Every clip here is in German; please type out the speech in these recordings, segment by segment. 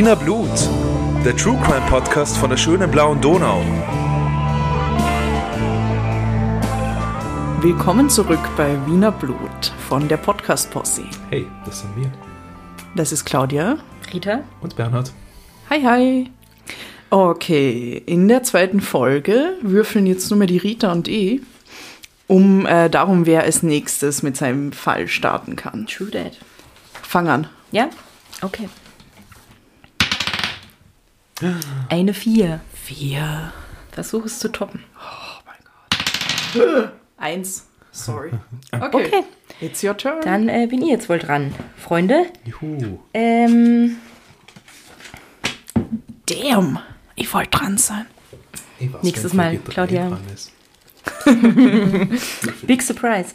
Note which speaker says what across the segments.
Speaker 1: Wiener Blut, der True Crime Podcast von der schönen blauen Donau.
Speaker 2: Willkommen zurück bei Wiener Blut von der Podcast Posse.
Speaker 1: Hey, das sind wir.
Speaker 2: Das ist Claudia.
Speaker 3: Rita?
Speaker 1: Und Bernhard.
Speaker 2: Hi, hi. Okay, in der zweiten Folge würfeln jetzt nur mehr die Rita und ich um äh, darum, wer als nächstes mit seinem Fall starten kann.
Speaker 3: True Dad.
Speaker 2: Fang an.
Speaker 3: Ja? Okay. Eine Vier.
Speaker 2: Vier.
Speaker 3: Versuch es zu toppen.
Speaker 2: Eins. Sorry.
Speaker 3: Okay.
Speaker 2: It's your turn.
Speaker 3: Dann äh, bin ich jetzt wohl dran. Freunde,
Speaker 1: Juhu.
Speaker 3: ähm,
Speaker 2: Damn. Ich wollte dran sein.
Speaker 3: Nächstes Mal, Claudia.
Speaker 1: eh.
Speaker 3: Big Surprise.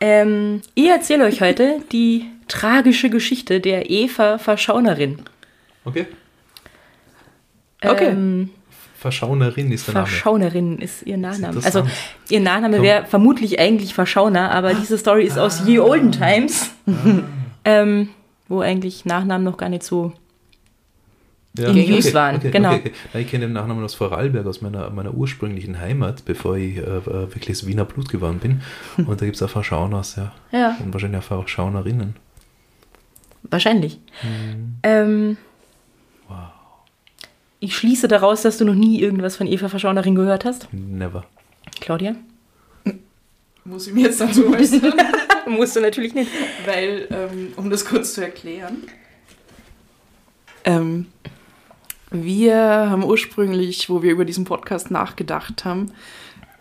Speaker 3: Ähm, ich erzähle euch heute die tragische Geschichte der Eva Verschaunerin.
Speaker 1: Okay.
Speaker 2: Okay.
Speaker 3: Ähm,
Speaker 1: Verschaunerin ist der Name.
Speaker 3: Verschaunerin ist ihr Nachname.
Speaker 1: Ist
Speaker 3: Also ihr Nachname wäre vermutlich eigentlich Verschauner, aber diese Story ist aus ye olden times, ähm, wo eigentlich Nachnamen noch gar nicht so
Speaker 1: ja,
Speaker 3: in Use waren, genau.
Speaker 1: Okay, okay. Nein, Ich kenne den Nachnamen aus Vorarlberg, aus meiner, meiner ursprünglichen Heimat, bevor ich äh, äh, wirklich das Wiener Blut geworden bin. Und da gibt es auch Verschauners, ja.
Speaker 3: Ja.
Speaker 1: Und wahrscheinlich auch Verschaunerinnen.
Speaker 3: wahrscheinlich. Ähm,
Speaker 1: Wow.
Speaker 3: Ich schließe daraus, dass du noch nie irgendwas von Eva Verschaunerin gehört hast.
Speaker 1: Never.
Speaker 3: Claudia?
Speaker 2: Muss ich mir jetzt dazu äußern?
Speaker 3: Musst du natürlich nicht.
Speaker 2: Weil, ähm, um das kurz zu erklären, ähm, wir haben ursprünglich, wo wir über diesen Podcast nachgedacht haben,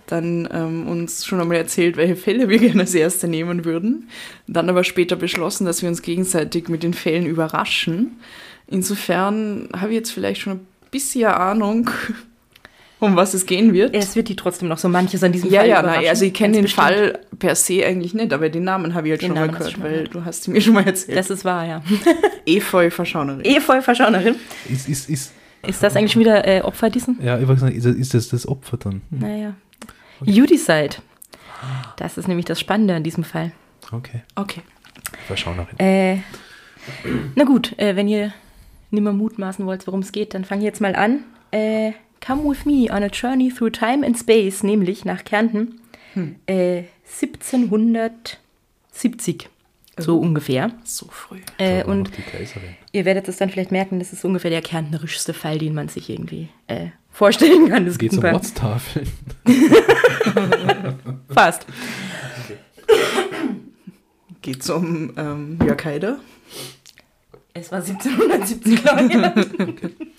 Speaker 2: dann ähm, uns schon einmal erzählt, welche Fälle wir gerne als erste nehmen würden. Dann aber später beschlossen, dass wir uns gegenseitig mit den Fällen überraschen. Insofern habe ich jetzt vielleicht schon ein bisschen Ahnung, um was es gehen wird.
Speaker 3: Es wird die trotzdem noch so manches an diesem
Speaker 2: Ja,
Speaker 3: Fall
Speaker 2: ja, nein, also ich kenne den
Speaker 3: bestimmt.
Speaker 2: Fall per se eigentlich nicht, aber den Namen habe ich halt
Speaker 3: Den
Speaker 2: schon mal
Speaker 3: Namen hast
Speaker 2: gehört,
Speaker 3: schon mal
Speaker 2: weil
Speaker 3: gehört.
Speaker 2: du hast ihn mir schon mal erzählt.
Speaker 3: Das ist wahr, ja.
Speaker 2: Efeu Verschaunerin.
Speaker 3: Efeu Verschaunerin.
Speaker 1: Ist, ist, ist,
Speaker 3: Ist das eigentlich schon wieder äh, Opfer diesen?
Speaker 1: ja, ich wollte sagen, ist, das- ist das das Opfer dann? Hm,
Speaker 3: Naja. You decide. Das ist nämlich das Spannende an diesem Fall.
Speaker 1: Okay.
Speaker 2: Okay.
Speaker 1: Verschaunerin.
Speaker 3: Äh, na gut, äh, wenn ihr nimmer mutmaßen wollt, worum es geht, dann fange ich jetzt mal an. Äh, come with me on a journey through time and space, nämlich nach Kärnten. Äh, 1770. So ungefähr.
Speaker 2: So früh.
Speaker 3: Äh, und ihr werdet es dann vielleicht merken, das ist ungefähr der kärntnerischste Fall, den man sich irgendwie äh, vorstellen kann. Es
Speaker 1: Geht
Speaker 3: paar-
Speaker 1: Ortstafeln.
Speaker 3: Fast.
Speaker 2: Geht um ähm, Jörg Haider.
Speaker 3: Es war 1770, glaube ich.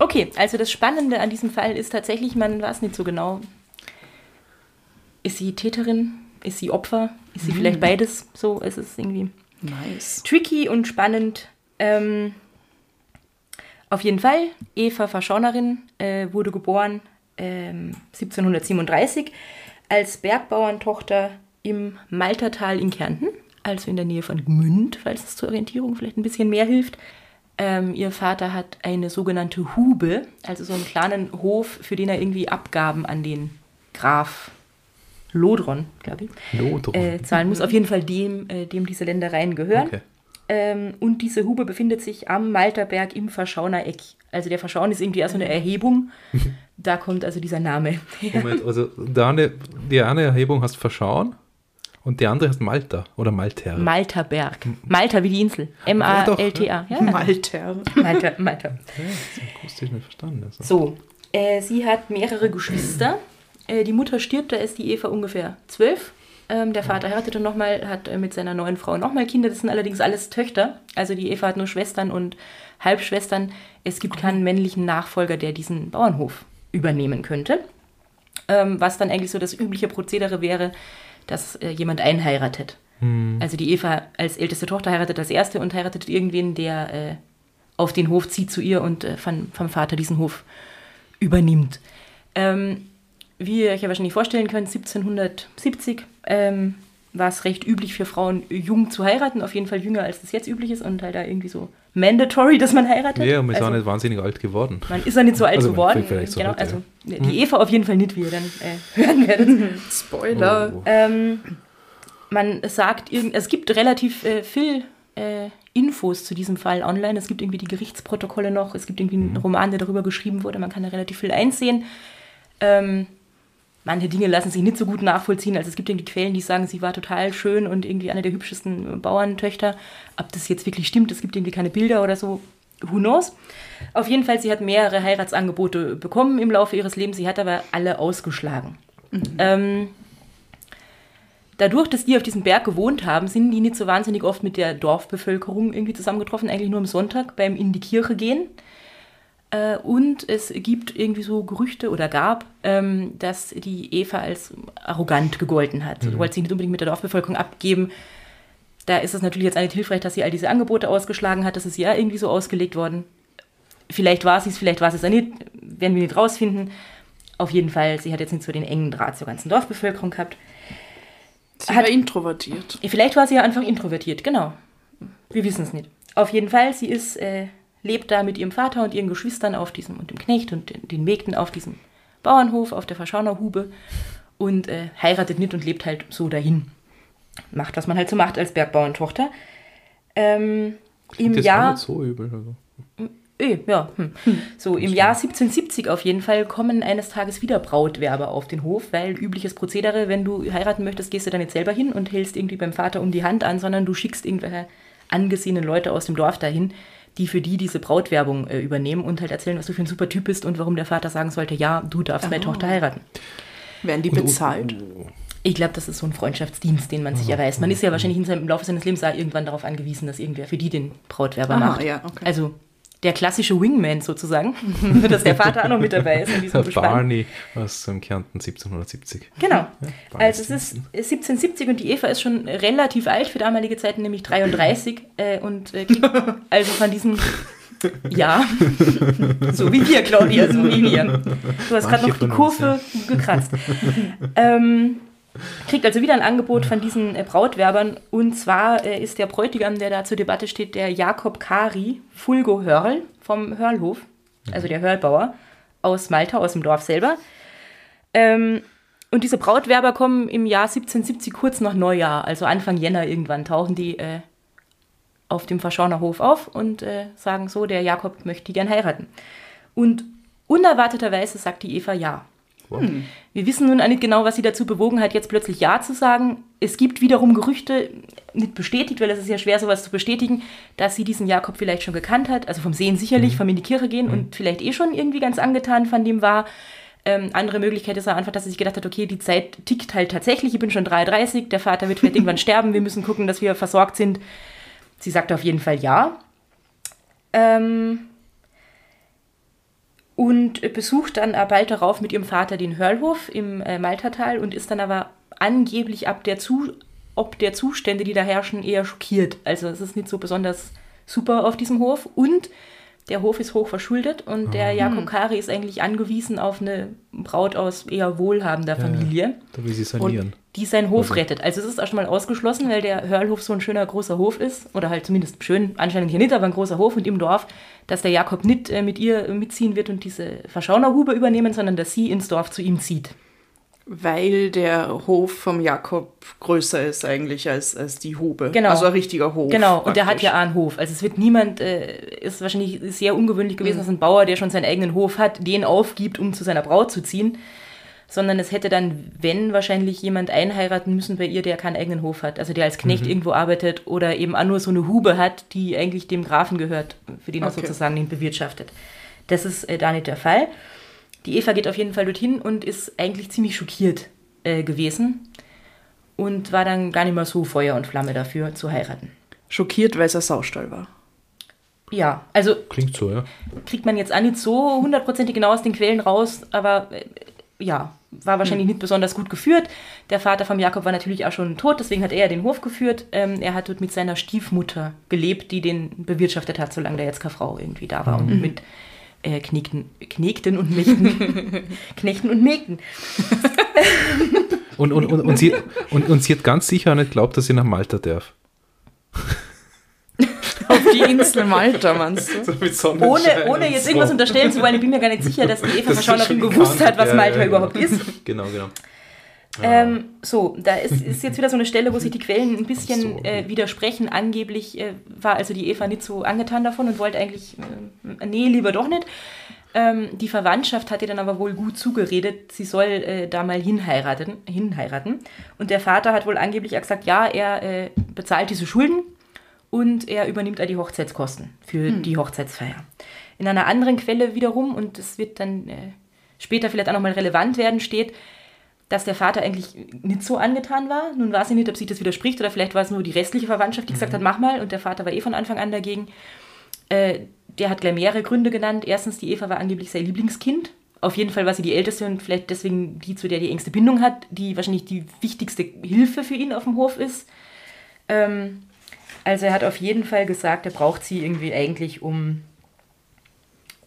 Speaker 3: Okay, also das Spannende an diesem Fall ist tatsächlich, man weiß nicht so genau. Ist sie Täterin? Ist sie Opfer? Ist sie vielleicht beides? So, es ist irgendwie
Speaker 2: Nice.
Speaker 3: tricky und spannend. Ähm, auf jeden Fall, Eva Verschaunerin äh, wurde geboren ähm, 1737 als Bergbauerntochter im Maltertal in Kärnten, also in der Nähe von Gmünd, falls es zur Orientierung vielleicht ein bisschen mehr hilft. Ähm, ihr Vater hat eine sogenannte Hube, also so einen kleinen Hof, für den er irgendwie Abgaben an den Graf Lodron, glaube ich,
Speaker 1: Lodron.
Speaker 3: äh, zahlen muss. Auf jeden Fall dem, äh, dem diese Ländereien gehören.
Speaker 1: Okay.
Speaker 3: Ähm, und diese Hube befindet sich am Malterberg im Verschauner Eck. Also der Verschaun ist irgendwie erst so eine Erhebung. Da kommt also dieser Name. her.
Speaker 1: Moment, also der eine, die eine Erhebung heißt Verschauen und die andere heißt Malta oder Malter.
Speaker 3: Malterberg. Malta wie die Insel. M-A-L-T-A. Ja, ja.
Speaker 2: Malter.
Speaker 3: Malta, Malta.
Speaker 1: ja, das ist akustisch nicht verstanden. Also.
Speaker 3: So, äh, sie hat mehrere Geschwister. Äh, die Mutter stirbt, da ist die Eva ungefähr zwölf. Ähm, der Vater heiratete nochmal, hat äh, mit seiner neuen Frau nochmal Kinder. Das sind allerdings alles Töchter. Also die Eva hat nur Schwestern und Halbschwestern. Es gibt keinen männlichen Nachfolger, der diesen Bauernhof übernehmen könnte. Ähm, was dann eigentlich so das übliche Prozedere wäre, dass äh, jemand einheiratet. Also die Eva als älteste Tochter heiratet als erste und heiratet irgendwen, der äh, auf den Hof zieht zu ihr und äh, von, vom Vater diesen Hof übernimmt. Ähm, wie ihr euch ja wahrscheinlich vorstellen könnt, 1770 ähm, war es recht üblich für Frauen jung zu heiraten, auf jeden Fall jünger als das jetzt üblich ist und halt da irgendwie so mandatory, dass man heiratet.
Speaker 1: Ja, und wir sind
Speaker 3: also,
Speaker 1: auch nicht wahnsinnig alt geworden.
Speaker 3: man ist ja nicht so alt
Speaker 1: Also,
Speaker 3: geworden.
Speaker 1: vielleicht so
Speaker 3: genau,
Speaker 1: heute,
Speaker 3: also die Eva auf jeden Fall nicht, wie ihr dann äh, hören werdet.
Speaker 2: Spoiler.
Speaker 1: Oh.
Speaker 3: Ähm, man sagt, irgend, es gibt relativ äh, viel äh, Infos zu diesem Fall online. Es gibt irgendwie die Gerichtsprotokolle noch, es gibt irgendwie einen Roman, der darüber geschrieben wurde, man kann da relativ viel einsehen. Ähm, manche Dinge lassen sich nicht so gut nachvollziehen. Also es gibt irgendwie Quellen, die sagen, sie war total schön und irgendwie eine der hübschesten Bauerntöchter. Ob das jetzt wirklich stimmt, es gibt irgendwie keine Bilder oder so, who knows. Auf jeden Fall, sie hat mehrere Heiratsangebote bekommen im Laufe ihres Lebens, sie hat aber alle ausgeschlagen. Ähm, dadurch, dass die auf diesem Berg gewohnt haben, sind die nicht so wahnsinnig oft mit der Dorfbevölkerung irgendwie zusammengetroffen, eigentlich nur am Sonntag beim in die Kirche gehen. Äh, und es gibt irgendwie so Gerüchte oder gab, ähm, dass die Eva als arrogant gegolten hat. Sie wollte sich nicht unbedingt mit der Dorfbevölkerung abgeben. Da ist es natürlich jetzt nicht hilfreich, dass sie all diese Angebote ausgeschlagen hat. Das ist ja irgendwie so ausgelegt worden. Vielleicht war sie es, vielleicht war sie es ja nicht. Werden wir nicht rausfinden. Auf jeden Fall, sie hat jetzt nicht so den engen Draht zur ganzen Dorfbevölkerung gehabt.
Speaker 2: Sie
Speaker 3: Hat-
Speaker 2: war introvertiert.
Speaker 3: Vielleicht war sie ja einfach introvertiert, genau. Wir wissen es nicht. Auf jeden Fall, sie ist, äh, lebt da mit ihrem Vater und ihren Geschwistern auf diesem, und dem Knecht und den, den Mägden auf diesem Bauernhof, auf der Verschaunerhube und äh, heiratet nicht und lebt halt so dahin. Macht, was man halt so macht als Bergbauerntochter. Ähm, Im
Speaker 1: Das
Speaker 3: Jahr.
Speaker 1: nicht so übel. Also.
Speaker 3: Eh, ja. Hm. So, im Jahr 1770 auf jeden Fall kommen eines Tages wieder Brautwerber auf den Hof, weil übliches Prozedere, wenn du heiraten möchtest, gehst du dann nicht selber hin und hältst irgendwie beim Vater um die Hand an, sondern du schickst irgendwelche angesehenen Leute aus dem Dorf dahin, die für die diese Brautwerbung äh, übernehmen und halt erzählen, was du für ein super Typ bist und warum der Vater sagen sollte, ja, du darfst meine
Speaker 2: Oh.
Speaker 3: Tochter heiraten.
Speaker 2: Werden die bezahlt?
Speaker 3: Ich glaube, das ist so ein Freundschaftsdienst, den man sich erweist. Man ist ja wahrscheinlich in seinem, im Laufe seines Lebens auch irgendwann darauf angewiesen, dass irgendwer für die den Brautwerber
Speaker 2: Aha,
Speaker 3: macht.
Speaker 2: ja, okay.
Speaker 3: Also der klassische Wingman sozusagen, dass der Vater auch noch mit dabei ist in diesem Gespann.
Speaker 1: Barney aus dem Kärnten 1770.
Speaker 3: Genau.
Speaker 1: Barney
Speaker 3: Also es ist 1770 und die Eva ist schon relativ alt für damalige Zeiten, nämlich 33 äh, und äh, kriegt also von diesem ja, so wie wir, Claudia, so wie wir. Du hast gerade noch die Kurve gekratzt. ähm, kriegt also wieder ein Angebot von diesen äh, Brautwerbern und zwar äh, ist der Bräutigam, der da zur Debatte steht, der Jakob Kari Fulgo Hörl vom Hörlhof, also der Hörlbauer aus Malta, aus dem Dorf selber. Ähm, und diese Brautwerber kommen im Jahr 1770 kurz nach Neujahr, also Anfang Jänner irgendwann, tauchen die äh, auf dem Verschauner Hof auf und äh, sagen so, der Jakob möchte die gern heiraten. Und unerwarteterweise sagt die Eva ja.
Speaker 1: Wow.
Speaker 3: Wir wissen nun auch nicht genau, was sie dazu bewogen hat, jetzt plötzlich Ja zu sagen. Es gibt wiederum Gerüchte, nicht bestätigt, weil es ist ja schwer, sowas zu bestätigen, dass sie diesen Jakob vielleicht schon gekannt hat. Also vom Sehen sicherlich, vom in die Kirche gehen und vielleicht eh schon irgendwie ganz angetan von dem war. Ähm, andere Möglichkeit ist auch einfach, dass sie sich gedacht hat, okay, die Zeit tickt halt tatsächlich, ich bin schon 33, der Vater wird vielleicht irgendwann sterben, wir müssen gucken, dass wir versorgt sind. Sie sagt auf jeden Fall ja. Ähm, und besucht dann äh, bald darauf mit ihrem Vater den Hörlhof im äh, Maltertal und ist dann aber angeblich ab der Zu ob der Zustände, die da herrschen, eher schockiert. Also es ist nicht so besonders super auf diesem Hof und der Hof ist hoch verschuldet und der Jakob Kari ist eigentlich angewiesen auf eine Braut aus eher wohlhabender Familie
Speaker 1: Da will sie sanieren.
Speaker 3: und die seinen Hof
Speaker 1: Also-
Speaker 3: rettet. Also es ist auch schon mal ausgeschlossen, weil der Hörlhof so ein schöner großer Hof ist, oder halt zumindest schön, anscheinend hier nicht, aber ein großer Hof und im Dorf, dass der Jakob nicht äh, mit ihr mitziehen wird und diese Verschaunerhube übernehmen, sondern dass sie ins Dorf zu ihm zieht.
Speaker 2: Weil der Hof vom Jakob größer ist eigentlich als, als die Hube.
Speaker 3: Genau.
Speaker 2: Also ein richtiger Hof.
Speaker 3: Genau, und der hat
Speaker 2: praktisch.
Speaker 3: ja auch einen Hof. Also es wird niemand, äh, ist wahrscheinlich sehr ungewöhnlich gewesen, dass ein Bauer, der schon seinen eigenen Hof hat, den aufgibt, um zu seiner Braut zu ziehen. Sondern es hätte dann, wenn, wahrscheinlich jemand einheiraten müssen bei ihr, der keinen eigenen Hof hat. Also der als Knecht irgendwo arbeitet oder eben auch nur so eine Hube hat, die eigentlich dem Grafen gehört, für den er
Speaker 2: Okay.
Speaker 3: sozusagen den bewirtschaftet. Das ist äh, da nicht der Fall. Die Eva geht auf jeden Fall dorthin und ist eigentlich ziemlich schockiert äh, gewesen und war dann gar nicht mehr so Feuer und Flamme dafür zu heiraten.
Speaker 2: Schockiert, weil es ein Saustall war.
Speaker 3: Ja, also
Speaker 1: Klingt so, ja.
Speaker 3: kriegt man jetzt auch nicht so hundertprozentig genau aus den Quellen raus, aber äh, ja, war wahrscheinlich nicht besonders gut geführt. Der Vater vom Jakob war natürlich auch schon tot, deswegen hat er den Hof geführt. Ähm, er hat dort mit seiner Stiefmutter gelebt, die den bewirtschaftet hat, solange da jetzt keine Frau irgendwie da war und mit äh, Knekten, Knekten und Mägden. Knechten und Mägden.
Speaker 1: Und, und, und, und, sie, und, und sie hat ganz sicher nicht geglaubt, dass sie nach Malta darf.
Speaker 2: Auf die Insel Malta, meinst du?
Speaker 3: Ohne, ohne jetzt irgendwas unterstellen zu wollen, ich bin mir gar nicht sicher, dass die Eva
Speaker 1: Das schon
Speaker 3: gewusst hat, was
Speaker 1: ja,
Speaker 3: Malta
Speaker 1: ja,
Speaker 3: überhaupt
Speaker 1: ja.
Speaker 3: ist.
Speaker 1: Genau, genau.
Speaker 3: Ähm, so, da ist, ist jetzt wieder so eine Stelle, wo sich die Quellen ein bisschen
Speaker 1: So.
Speaker 3: äh, widersprechen. Angeblich äh, war also die Eva nicht so angetan davon und wollte eigentlich, äh, nee, lieber doch nicht. Ähm, die Verwandtschaft hat ihr dann aber wohl gut zugeredet, sie soll äh, da mal hinheiraten, hinheiraten. Und der Vater hat wohl angeblich auch gesagt, ja, er äh, bezahlt diese Schulden und er übernimmt auch die Hochzeitskosten für die Hochzeitsfeier. In einer anderen Quelle wiederum, und das wird dann äh, später vielleicht auch nochmal relevant werden, steht, dass der Vater eigentlich nicht so angetan war. Nun weiß ich nicht, ob sich das widerspricht oder vielleicht war es nur die restliche Verwandtschaft, die gesagt hat, mach mal. Und der Vater war eh von Anfang an dagegen. Äh, der hat gleich mehrere Gründe genannt. Erstens, die Eva war angeblich sein Lieblingskind. Auf jeden Fall war sie die Älteste und vielleicht deswegen die, zu der die engste Bindung hat, die wahrscheinlich die wichtigste Hilfe für ihn auf dem Hof ist. Ähm, also er hat auf jeden Fall gesagt, er braucht sie irgendwie eigentlich, um,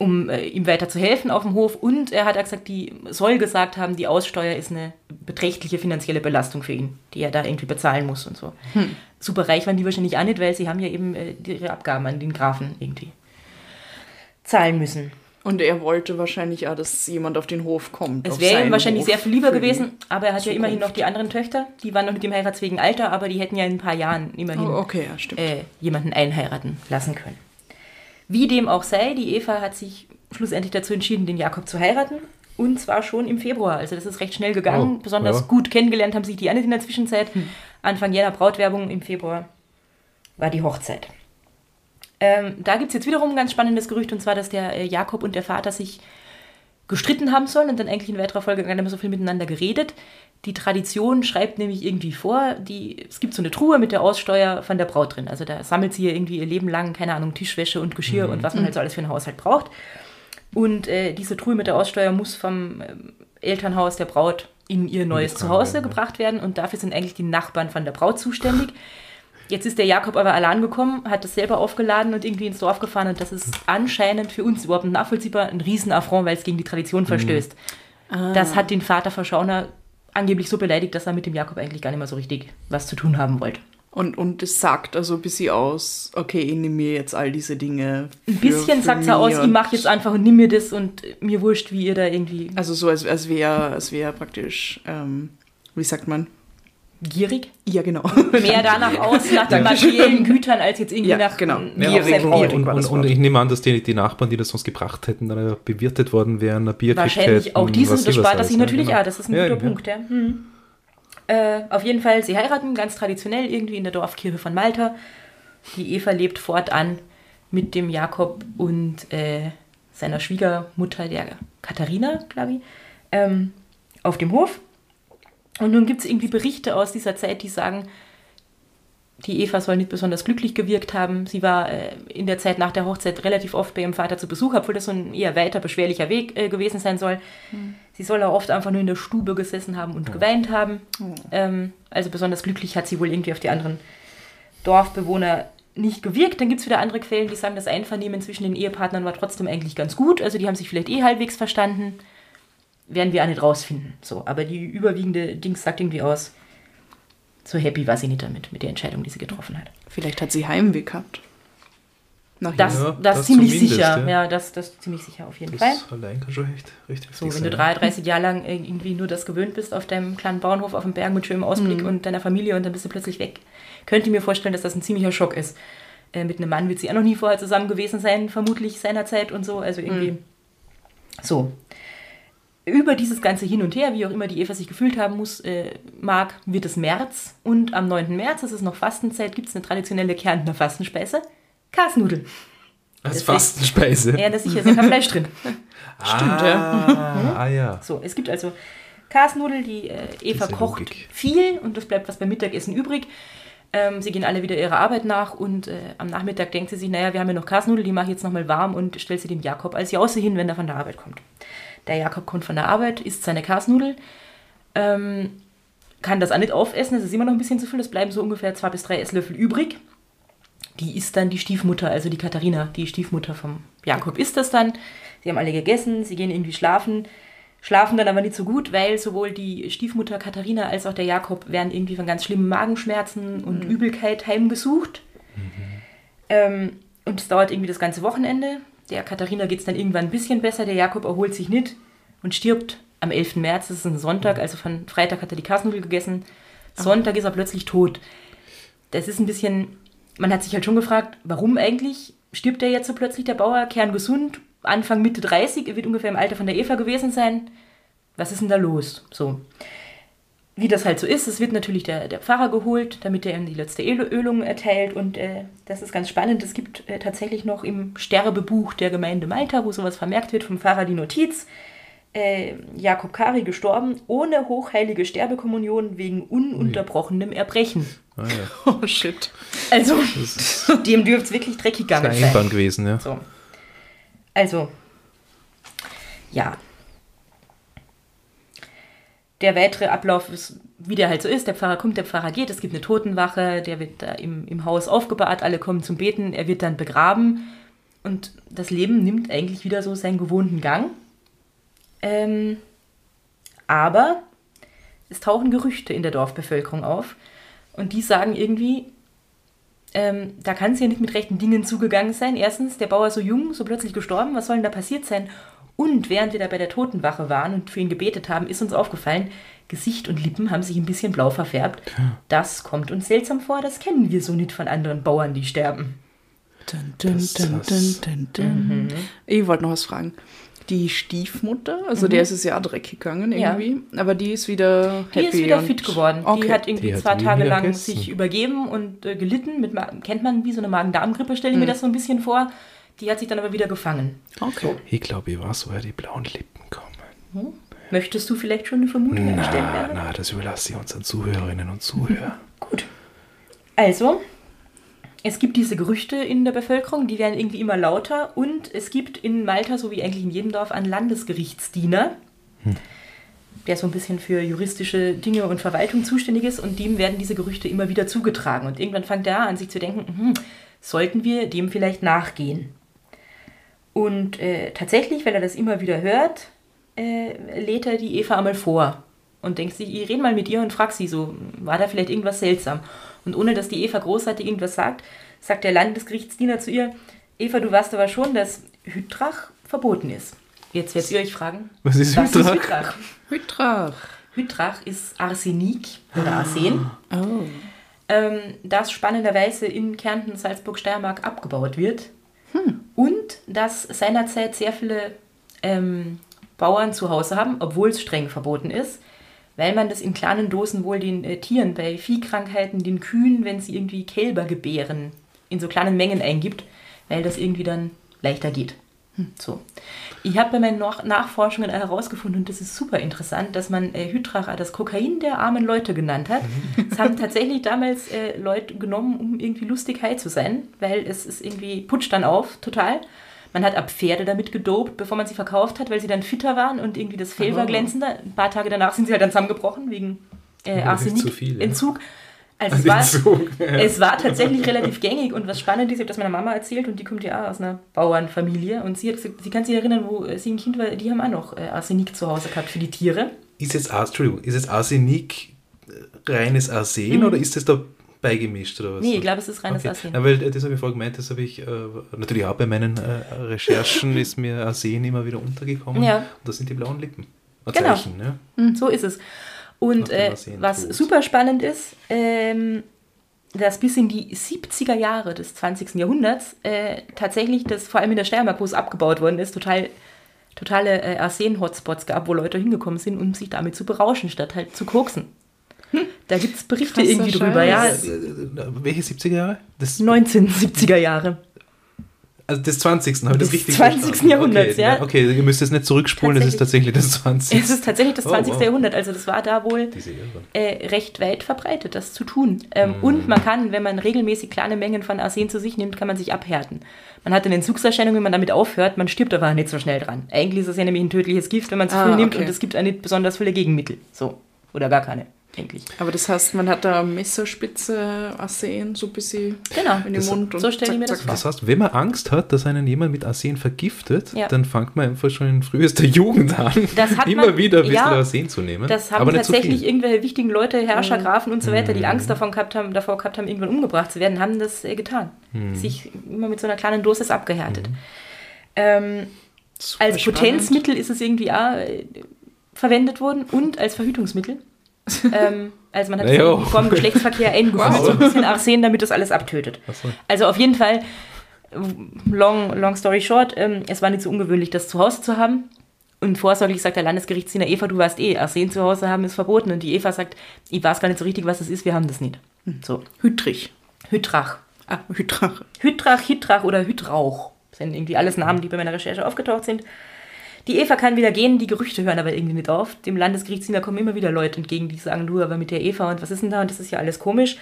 Speaker 3: um äh, ihm weiter zu helfen auf dem Hof. Und er hat auch gesagt, die soll gesagt haben, die Aussteuer ist eine beträchtliche finanzielle Belastung für ihn, die er da irgendwie bezahlen muss und so. Super reich waren die wahrscheinlich auch nicht, weil sie haben ja eben äh, ihre Abgaben an den Grafen irgendwie zahlen müssen.
Speaker 2: Und er wollte wahrscheinlich auch, dass jemand auf den Hof kommt.
Speaker 3: Es wäre ihm wahrscheinlich
Speaker 2: Hof
Speaker 3: sehr viel lieber gewesen, aber er hat ja immerhin noch die anderen Töchter, die waren noch mit dem heiratswegen Alter, aber die hätten ja in ein paar Jahren immerhin
Speaker 2: Oh, okay, ja,
Speaker 3: äh, jemanden einheiraten lassen können. Wie dem auch sei, die Eva hat sich schlussendlich dazu entschieden, den Jakob zu heiraten. Und zwar schon im Februar. Also das ist recht schnell gegangen.
Speaker 1: Oh,
Speaker 3: Besonders
Speaker 1: ja.
Speaker 3: gut kennengelernt haben sich die anderen in der Zwischenzeit. Anfang jener Brautwerbung im Februar war die Hochzeit. Ähm, da gibt es jetzt wiederum ein ganz spannendes Gerücht, und zwar, dass der äh, Jakob und der Vater sich gestritten haben sollen und dann eigentlich in weiterer Folge gar nicht mehr so viel miteinander geredet. Die Tradition schreibt nämlich irgendwie vor, die, es gibt so eine Truhe mit der Aussteuer von der Braut drin. Also da sammelt sie ja irgendwie ihr Leben lang, keine Ahnung, Tischwäsche und Geschirr und was man halt so alles für einen Haushalt braucht. Und äh, diese Truhe mit der Aussteuer muss vom ähm, Elternhaus der Braut in ihr neues Zuhause gebracht werden und dafür sind eigentlich die Nachbarn von der Braut zuständig. Jetzt ist der Jakob aber allein gekommen, hat das selber aufgeladen und irgendwie ins Dorf gefahren und das ist anscheinend für uns überhaupt nachvollziehbar ein Riesenaffront, weil es gegen die Tradition verstößt. Das hat den Vater Verschauner angeblich so beleidigt, dass er mit dem Jakob eigentlich gar nicht mehr so richtig was zu tun haben wollte.
Speaker 2: Und, und es sagt also ein bisschen aus, okay, ich nehme mir jetzt all diese Dinge.
Speaker 3: Ein
Speaker 2: für-
Speaker 3: bisschen
Speaker 2: für
Speaker 3: sagt er
Speaker 2: mich
Speaker 3: aus, ich
Speaker 2: und-
Speaker 3: mach jetzt einfach und nimm mir das und mir wurscht, wie ihr da irgendwie
Speaker 2: Also so, als, als wäre als wär praktisch, ähm, wie sagt man?
Speaker 3: Gierig.
Speaker 2: Ja, genau.
Speaker 3: Mehr danach aus, nach den materiellen Gütern, als jetzt irgendwie
Speaker 2: Ja,
Speaker 3: nach
Speaker 2: genau.
Speaker 1: Ja,
Speaker 2: Gierig,
Speaker 1: und,
Speaker 2: gierig
Speaker 1: und, und,
Speaker 2: das
Speaker 1: und ich nehme an, dass die, die Nachbarn, die das sonst gebracht hätten, dann ja bewirtet worden wären, ein Bier
Speaker 3: Wahrscheinlich
Speaker 1: hätten,
Speaker 3: auch diesen,
Speaker 1: was
Speaker 3: das
Speaker 1: sie was
Speaker 3: spart er
Speaker 1: alles,
Speaker 3: sich
Speaker 1: ja,
Speaker 3: natürlich
Speaker 1: genau.
Speaker 3: auch, das ist ein
Speaker 1: Ja,
Speaker 3: guter
Speaker 1: ja.
Speaker 3: Punkt, ja. Hm. Äh, auf jeden Fall, sie heiraten ganz traditionell irgendwie in der Dorfkirche von Malta. Die Eva lebt fortan mit dem Jakob und äh, seiner Schwiegermutter, der Katharina, glaube ich, ähm, auf dem Hof. Und nun gibt es irgendwie Berichte aus dieser Zeit, die sagen, die Eva soll nicht besonders glücklich gewirkt haben. Sie war äh, in der Zeit nach der Hochzeit relativ oft bei ihrem Vater zu Besuch, obwohl das so ein eher weiter beschwerlicher Weg äh, gewesen sein soll. Sie soll auch oft einfach nur in der Stube gesessen haben und geweint haben. Ähm, also besonders glücklich hat sie wohl irgendwie auf die anderen Dorfbewohner nicht gewirkt. Dann gibt es wieder andere Quellen, die sagen, das Einvernehmen zwischen den Ehepartnern war trotzdem eigentlich ganz gut. Also die haben sich vielleicht eh halbwegs verstanden. Werden wir auch nicht rausfinden. So, aber die überwiegende Dings sagt irgendwie aus, so happy war sie nicht damit, mit der Entscheidung, die sie getroffen hat.
Speaker 2: Vielleicht hat sie Heimweh gehabt. Nach
Speaker 3: Das,
Speaker 1: Ja,
Speaker 3: das,
Speaker 1: das
Speaker 3: ziemlich sicher.
Speaker 1: ja.
Speaker 3: Ja, das, das ziemlich sicher auf jeden Fall.
Speaker 1: Das allein kann schon echt richtig
Speaker 3: So, wenn du
Speaker 1: sein.
Speaker 3: 33 Jahre lang irgendwie nur das gewöhnt bist auf deinem kleinen Bauernhof auf dem Berg mit schönem Ausblick und deiner Familie und dann bist du plötzlich weg. Könnte ich mir vorstellen, dass das ein ziemlicher Schock ist. Äh, mit einem Mann wird sie auch noch nie vorher zusammen gewesen sein, vermutlich seinerzeit und so. Also irgendwie. So. Über dieses ganze Hin und Her, wie auch immer die Eva sich gefühlt haben muss, äh, mag, wird es März. Und am 9. März, das ist noch Fastenzeit, gibt es eine traditionelle Kärntner Fastenspeise. Kasnudeln.
Speaker 1: Als Fastenspeise.
Speaker 3: Ja, das ist sicher, ist ja kein Fleisch drin.
Speaker 2: Stimmt,
Speaker 1: ah, ah ja.
Speaker 3: So, es gibt also Kasnudel, die äh, Eva
Speaker 1: Diese
Speaker 3: kocht
Speaker 1: Logik.
Speaker 3: viel und es bleibt was beim Mittagessen übrig. Ähm, sie gehen alle wieder ihrer Arbeit nach und äh, am Nachmittag denkt sie sich, naja, wir haben ja noch Kasnudel, die mache ich jetzt nochmal warm und stellt sie dem Jakob als Jause hin, wenn er von der Arbeit kommt. Der Jakob kommt von der Arbeit, isst seine Kasnudel, ähm, kann das auch nicht aufessen, es ist immer noch ein bisschen zu viel, es bleiben so ungefähr zwei bis drei Esslöffel übrig. Die isst dann die Stiefmutter, also die Katharina, die Stiefmutter vom Jakob, isst das dann. Sie haben alle gegessen, sie gehen irgendwie schlafen, schlafen dann aber nicht so gut, weil sowohl die Stiefmutter Katharina als auch der Jakob werden irgendwie von ganz schlimmen Magenschmerzen und Übelkeit heimgesucht. Ähm, und es dauert irgendwie das ganze Wochenende. Der Katharina geht es dann irgendwann ein bisschen besser, der Jakob erholt sich nicht und stirbt am 11. März, das ist ein Sonntag, also von Freitag hat er die Kasnudel gegessen, Sonntag ist er plötzlich tot. Das ist ein bisschen, man hat sich halt schon gefragt, warum eigentlich stirbt der jetzt so plötzlich, der Bauer, kerngesund, Anfang, Mitte 30, er wird ungefähr im Alter von der Eva gewesen sein. Was ist denn da los? So. Wie das halt so ist, es wird natürlich der, der Pfarrer geholt, damit er ihm die letzte Öl Ölung erteilt. Und äh, das ist ganz spannend. Es gibt äh, tatsächlich noch im Sterbebuch der Gemeinde Malta, wo sowas vermerkt wird, vom Pfarrer die Notiz. Äh, Jakob Kari gestorben ohne hochheilige Sterbekommunion wegen ununterbrochenem Erbrechen.
Speaker 1: Ah, ja.
Speaker 2: Oh shit.
Speaker 3: Also, dem dürfte es wirklich dreckig
Speaker 1: Das
Speaker 3: gegangen
Speaker 1: ist ein
Speaker 3: sein.
Speaker 1: Einbahn gewesen, ja.
Speaker 3: So. Also, ja. Der weitere Ablauf ist, wie der halt so ist. Der Pfarrer kommt, der Pfarrer geht, es gibt eine Totenwache, der wird da im, im Haus aufgebahrt, alle kommen zum Beten, er wird dann begraben und das Leben nimmt eigentlich wieder so seinen gewohnten Gang. Ähm, aber es tauchen Gerüchte in der Dorfbevölkerung auf und die sagen irgendwie, ähm, da kann es ja nicht mit rechten Dingen zugegangen sein. Erstens, der Bauer so jung, so plötzlich gestorben, was soll denn da passiert sein? Und während wir da bei der Totenwache waren und für ihn gebetet haben, ist uns aufgefallen, Gesicht und Lippen haben sich ein bisschen blau verfärbt. Das kommt uns seltsam vor, das kennen wir so nicht von anderen Bauern, die sterben.
Speaker 2: Dun, dun,
Speaker 1: Das-
Speaker 2: dun, dun,
Speaker 1: das-
Speaker 2: dun, dun. Ich wollte noch was fragen. Die Stiefmutter, also der ist es ja dreckig gegangen
Speaker 3: Ja.
Speaker 2: irgendwie, aber die ist wieder
Speaker 3: Die
Speaker 2: happy.
Speaker 3: ist wieder fit geworden.
Speaker 2: Okay.
Speaker 3: Die hat irgendwie
Speaker 1: Die hat
Speaker 3: zwei Tage lang
Speaker 1: gegessen.
Speaker 3: sich übergeben und äh, gelitten. Mit, kennt man wie so eine Magen-Darm-Grippe, stelle ich
Speaker 2: Mhm.
Speaker 3: mir das so ein bisschen vor. Die hat sich dann aber wieder gefangen.
Speaker 2: okay.
Speaker 1: Ich glaube, ich weiß, woher die blauen Lippen kommen.
Speaker 3: Möchtest du vielleicht schon eine Vermutung?
Speaker 1: Na,
Speaker 3: Bärbel?
Speaker 1: na, das überlasse ich unseren Zuhörerinnen und Zuhörern.
Speaker 3: Gut. Also, es gibt diese Gerüchte in der Bevölkerung, die werden irgendwie immer lauter und es gibt in Malta, so wie eigentlich in jedem Dorf, einen Landesgerichtsdiener, der so ein bisschen für juristische Dinge und Verwaltung zuständig ist und dem werden diese Gerüchte immer wieder zugetragen. Und irgendwann fängt er an, sich zu denken, hm, sollten wir dem vielleicht nachgehen? Und äh, tatsächlich, weil er das immer wieder hört, äh, lädt er die Eva einmal vor und denkt sich, ich rede mal mit ihr und frag sie so, war da vielleicht irgendwas seltsam? Und ohne dass die Eva großartig irgendwas sagt, sagt der Landesgerichtsdiener zu ihr, Eva, du weißt aber schon, dass Hydrach verboten ist. Jetzt werdet ihr euch fragen,
Speaker 1: Was ist
Speaker 3: was ist
Speaker 1: Hydrach?
Speaker 3: Hydrach?
Speaker 2: Hydrach.
Speaker 3: Hydrach ist Arsenik oder Arsen,
Speaker 2: Oh.
Speaker 3: ähm, das spannenderweise in Kärnten, Salzburg, Steiermark abgebaut wird. Und dass seinerzeit sehr viele ähm, Bauern zu Hause haben, obwohl es streng verboten ist, weil man das in kleinen Dosen wohl den äh, Tieren bei Viehkrankheiten, den Kühen, wenn sie irgendwie Kälber gebären, in so kleinen Mengen eingibt, weil das irgendwie dann leichter geht. Hm, So. Ich habe bei meinen Nach Nachforschungen herausgefunden, und das ist super interessant, dass man äh, Hydracha das Kokain der armen Leute genannt hat. Es haben tatsächlich damals äh, Leute genommen, um irgendwie lustig high zu sein, weil es ist irgendwie, putscht dann auf, total. Man hat ab Pferde damit gedopt, bevor man sie verkauft hat, weil sie dann fitter waren und irgendwie das Fell war
Speaker 2: Oh.
Speaker 3: glänzender. Ein paar Tage danach sind sie halt dann zusammengebrochen wegen äh,
Speaker 1: viel, ja.
Speaker 3: Also es war,
Speaker 1: ja.
Speaker 3: es war tatsächlich relativ gängig und was spannend ist, ich habe das meiner Mama erzählt und die kommt ja auch aus einer Bauernfamilie und sie hat sie kann sich erinnern, wo sie ein Kind war, die haben auch noch äh, Arsenik zu Hause gehabt für die Tiere.
Speaker 1: Ist jetzt, Entschuldigung, ist jetzt Arsenik äh, reines Arsen oder ist das da beigemischt oder was?
Speaker 3: Mhm. Nee, ich glaube, es ist reines
Speaker 1: okay.
Speaker 3: Arsen.
Speaker 1: Ja, weil äh, das habe ich vorher gemeint, das habe ich äh, natürlich auch bei meinen äh, Recherchen ist mir Arsen immer wieder untergekommen.
Speaker 3: Ja.
Speaker 1: Und das sind die blauen Lippen. Ein
Speaker 3: Genau.
Speaker 1: Zeichen, ne?
Speaker 3: So ist es. Und äh, was
Speaker 1: tot.
Speaker 3: super spannend ist, ähm, dass bis in die 70er Jahre des 20. Jahrhunderts äh, tatsächlich das, vor allem in der Steiermark, wo es abgebaut worden ist, total, totale äh, Arsen-Hotspots gab, wo Leute hingekommen sind, um sich damit zu berauschen, statt halt zu koksen. Da gibt es Berichte
Speaker 2: Krasser
Speaker 3: irgendwie drüber, ja.
Speaker 2: Scheiß.
Speaker 1: Äh, äh, Welche 70er Jahre? Das,
Speaker 3: 1970er Jahre.
Speaker 1: Also des 20. habe ich das
Speaker 3: Des
Speaker 1: richtig
Speaker 3: 20.
Speaker 1: verstanden?
Speaker 3: Jahrhunderts,
Speaker 1: okay,
Speaker 3: ja.
Speaker 1: Okay, ihr müsst es nicht zurückspulen, das ist tatsächlich das 20.
Speaker 3: Es ist tatsächlich das
Speaker 1: Oh,
Speaker 3: 20.
Speaker 1: wow.
Speaker 3: Jahrhundert, also das war da wohl äh, recht weit verbreitet, das zu tun. Ähm,
Speaker 1: Mhm.
Speaker 3: Und man kann, wenn man regelmäßig kleine Mengen von Arsen zu sich nimmt, kann man sich abhärten. Man hat eine Entzugserscheinung, wenn man damit aufhört, man stirbt aber nicht so schnell dran. Eigentlich ist es ja nämlich ein tödliches Gift, wenn man zu
Speaker 2: Ah,
Speaker 3: viel nimmt
Speaker 2: okay.
Speaker 3: und es gibt auch nicht besonders viele Gegenmittel. So. Oder gar keine, eigentlich.
Speaker 2: Aber das heißt, man hat da Messerspitze Arsen, so ein bisschen
Speaker 3: Genau.
Speaker 2: in den
Speaker 1: Das-
Speaker 2: Mund. und
Speaker 3: so stell ich mir das
Speaker 2: zack,
Speaker 3: vor.
Speaker 1: Das heißt, wenn man Angst hat, dass einen jemand mit Arsen vergiftet,
Speaker 3: Ja.
Speaker 1: dann fängt man einfach schon in frühester Jugend an,
Speaker 3: Das hat
Speaker 1: immer
Speaker 3: man-
Speaker 1: wieder ein bisschen
Speaker 3: ja,
Speaker 1: Arsen zu nehmen.
Speaker 3: Das haben tatsächlich
Speaker 1: viel.
Speaker 3: irgendwelche wichtigen Leute, Herrscher,
Speaker 2: Mhm.
Speaker 3: Grafen und so weiter, die Angst davon gehabt haben, davor gehabt haben, irgendwann umgebracht zu werden, haben das äh, getan.
Speaker 1: Mhm.
Speaker 3: Sich immer mit so einer kleinen Dosis abgehärtet. Ähm,
Speaker 2: Super
Speaker 3: als
Speaker 2: spannend.
Speaker 3: Potenzmittel ist es irgendwie auch, äh, verwendet wurden und als Verhütungsmittel. ähm, also man hat
Speaker 1: Ja, jo.
Speaker 3: vom Geschlechtsverkehr eingeführt,
Speaker 1: Wow.
Speaker 3: so ein bisschen Arsen, damit das alles abtötet.
Speaker 1: So.
Speaker 3: Also auf jeden Fall, long, long story short, ähm, es war nicht so ungewöhnlich, das zu Hause zu haben. Und vorsorglich sagt der Landesgerichtsdiener, Eva, du weißt eh, Arsen zu Hause haben ist verboten. Und die Eva sagt, ich weiß gar nicht so richtig, was das ist, wir haben das nicht. So,
Speaker 2: Hütrich.
Speaker 3: Hydrach.
Speaker 2: Ah, Hydrache.
Speaker 3: Hydrach, Hydrach oder Hydrauch. Das sind irgendwie alles Namen, die bei meiner Recherche aufgetaucht sind. Die Eva kann wieder gehen, die Gerüchte hören aber irgendwie nicht auf. Dem Landesgerichtsdiener kommen immer wieder Leute entgegen, die sagen, du, aber mit der Eva und was ist denn da? Und das ist ja alles komisch.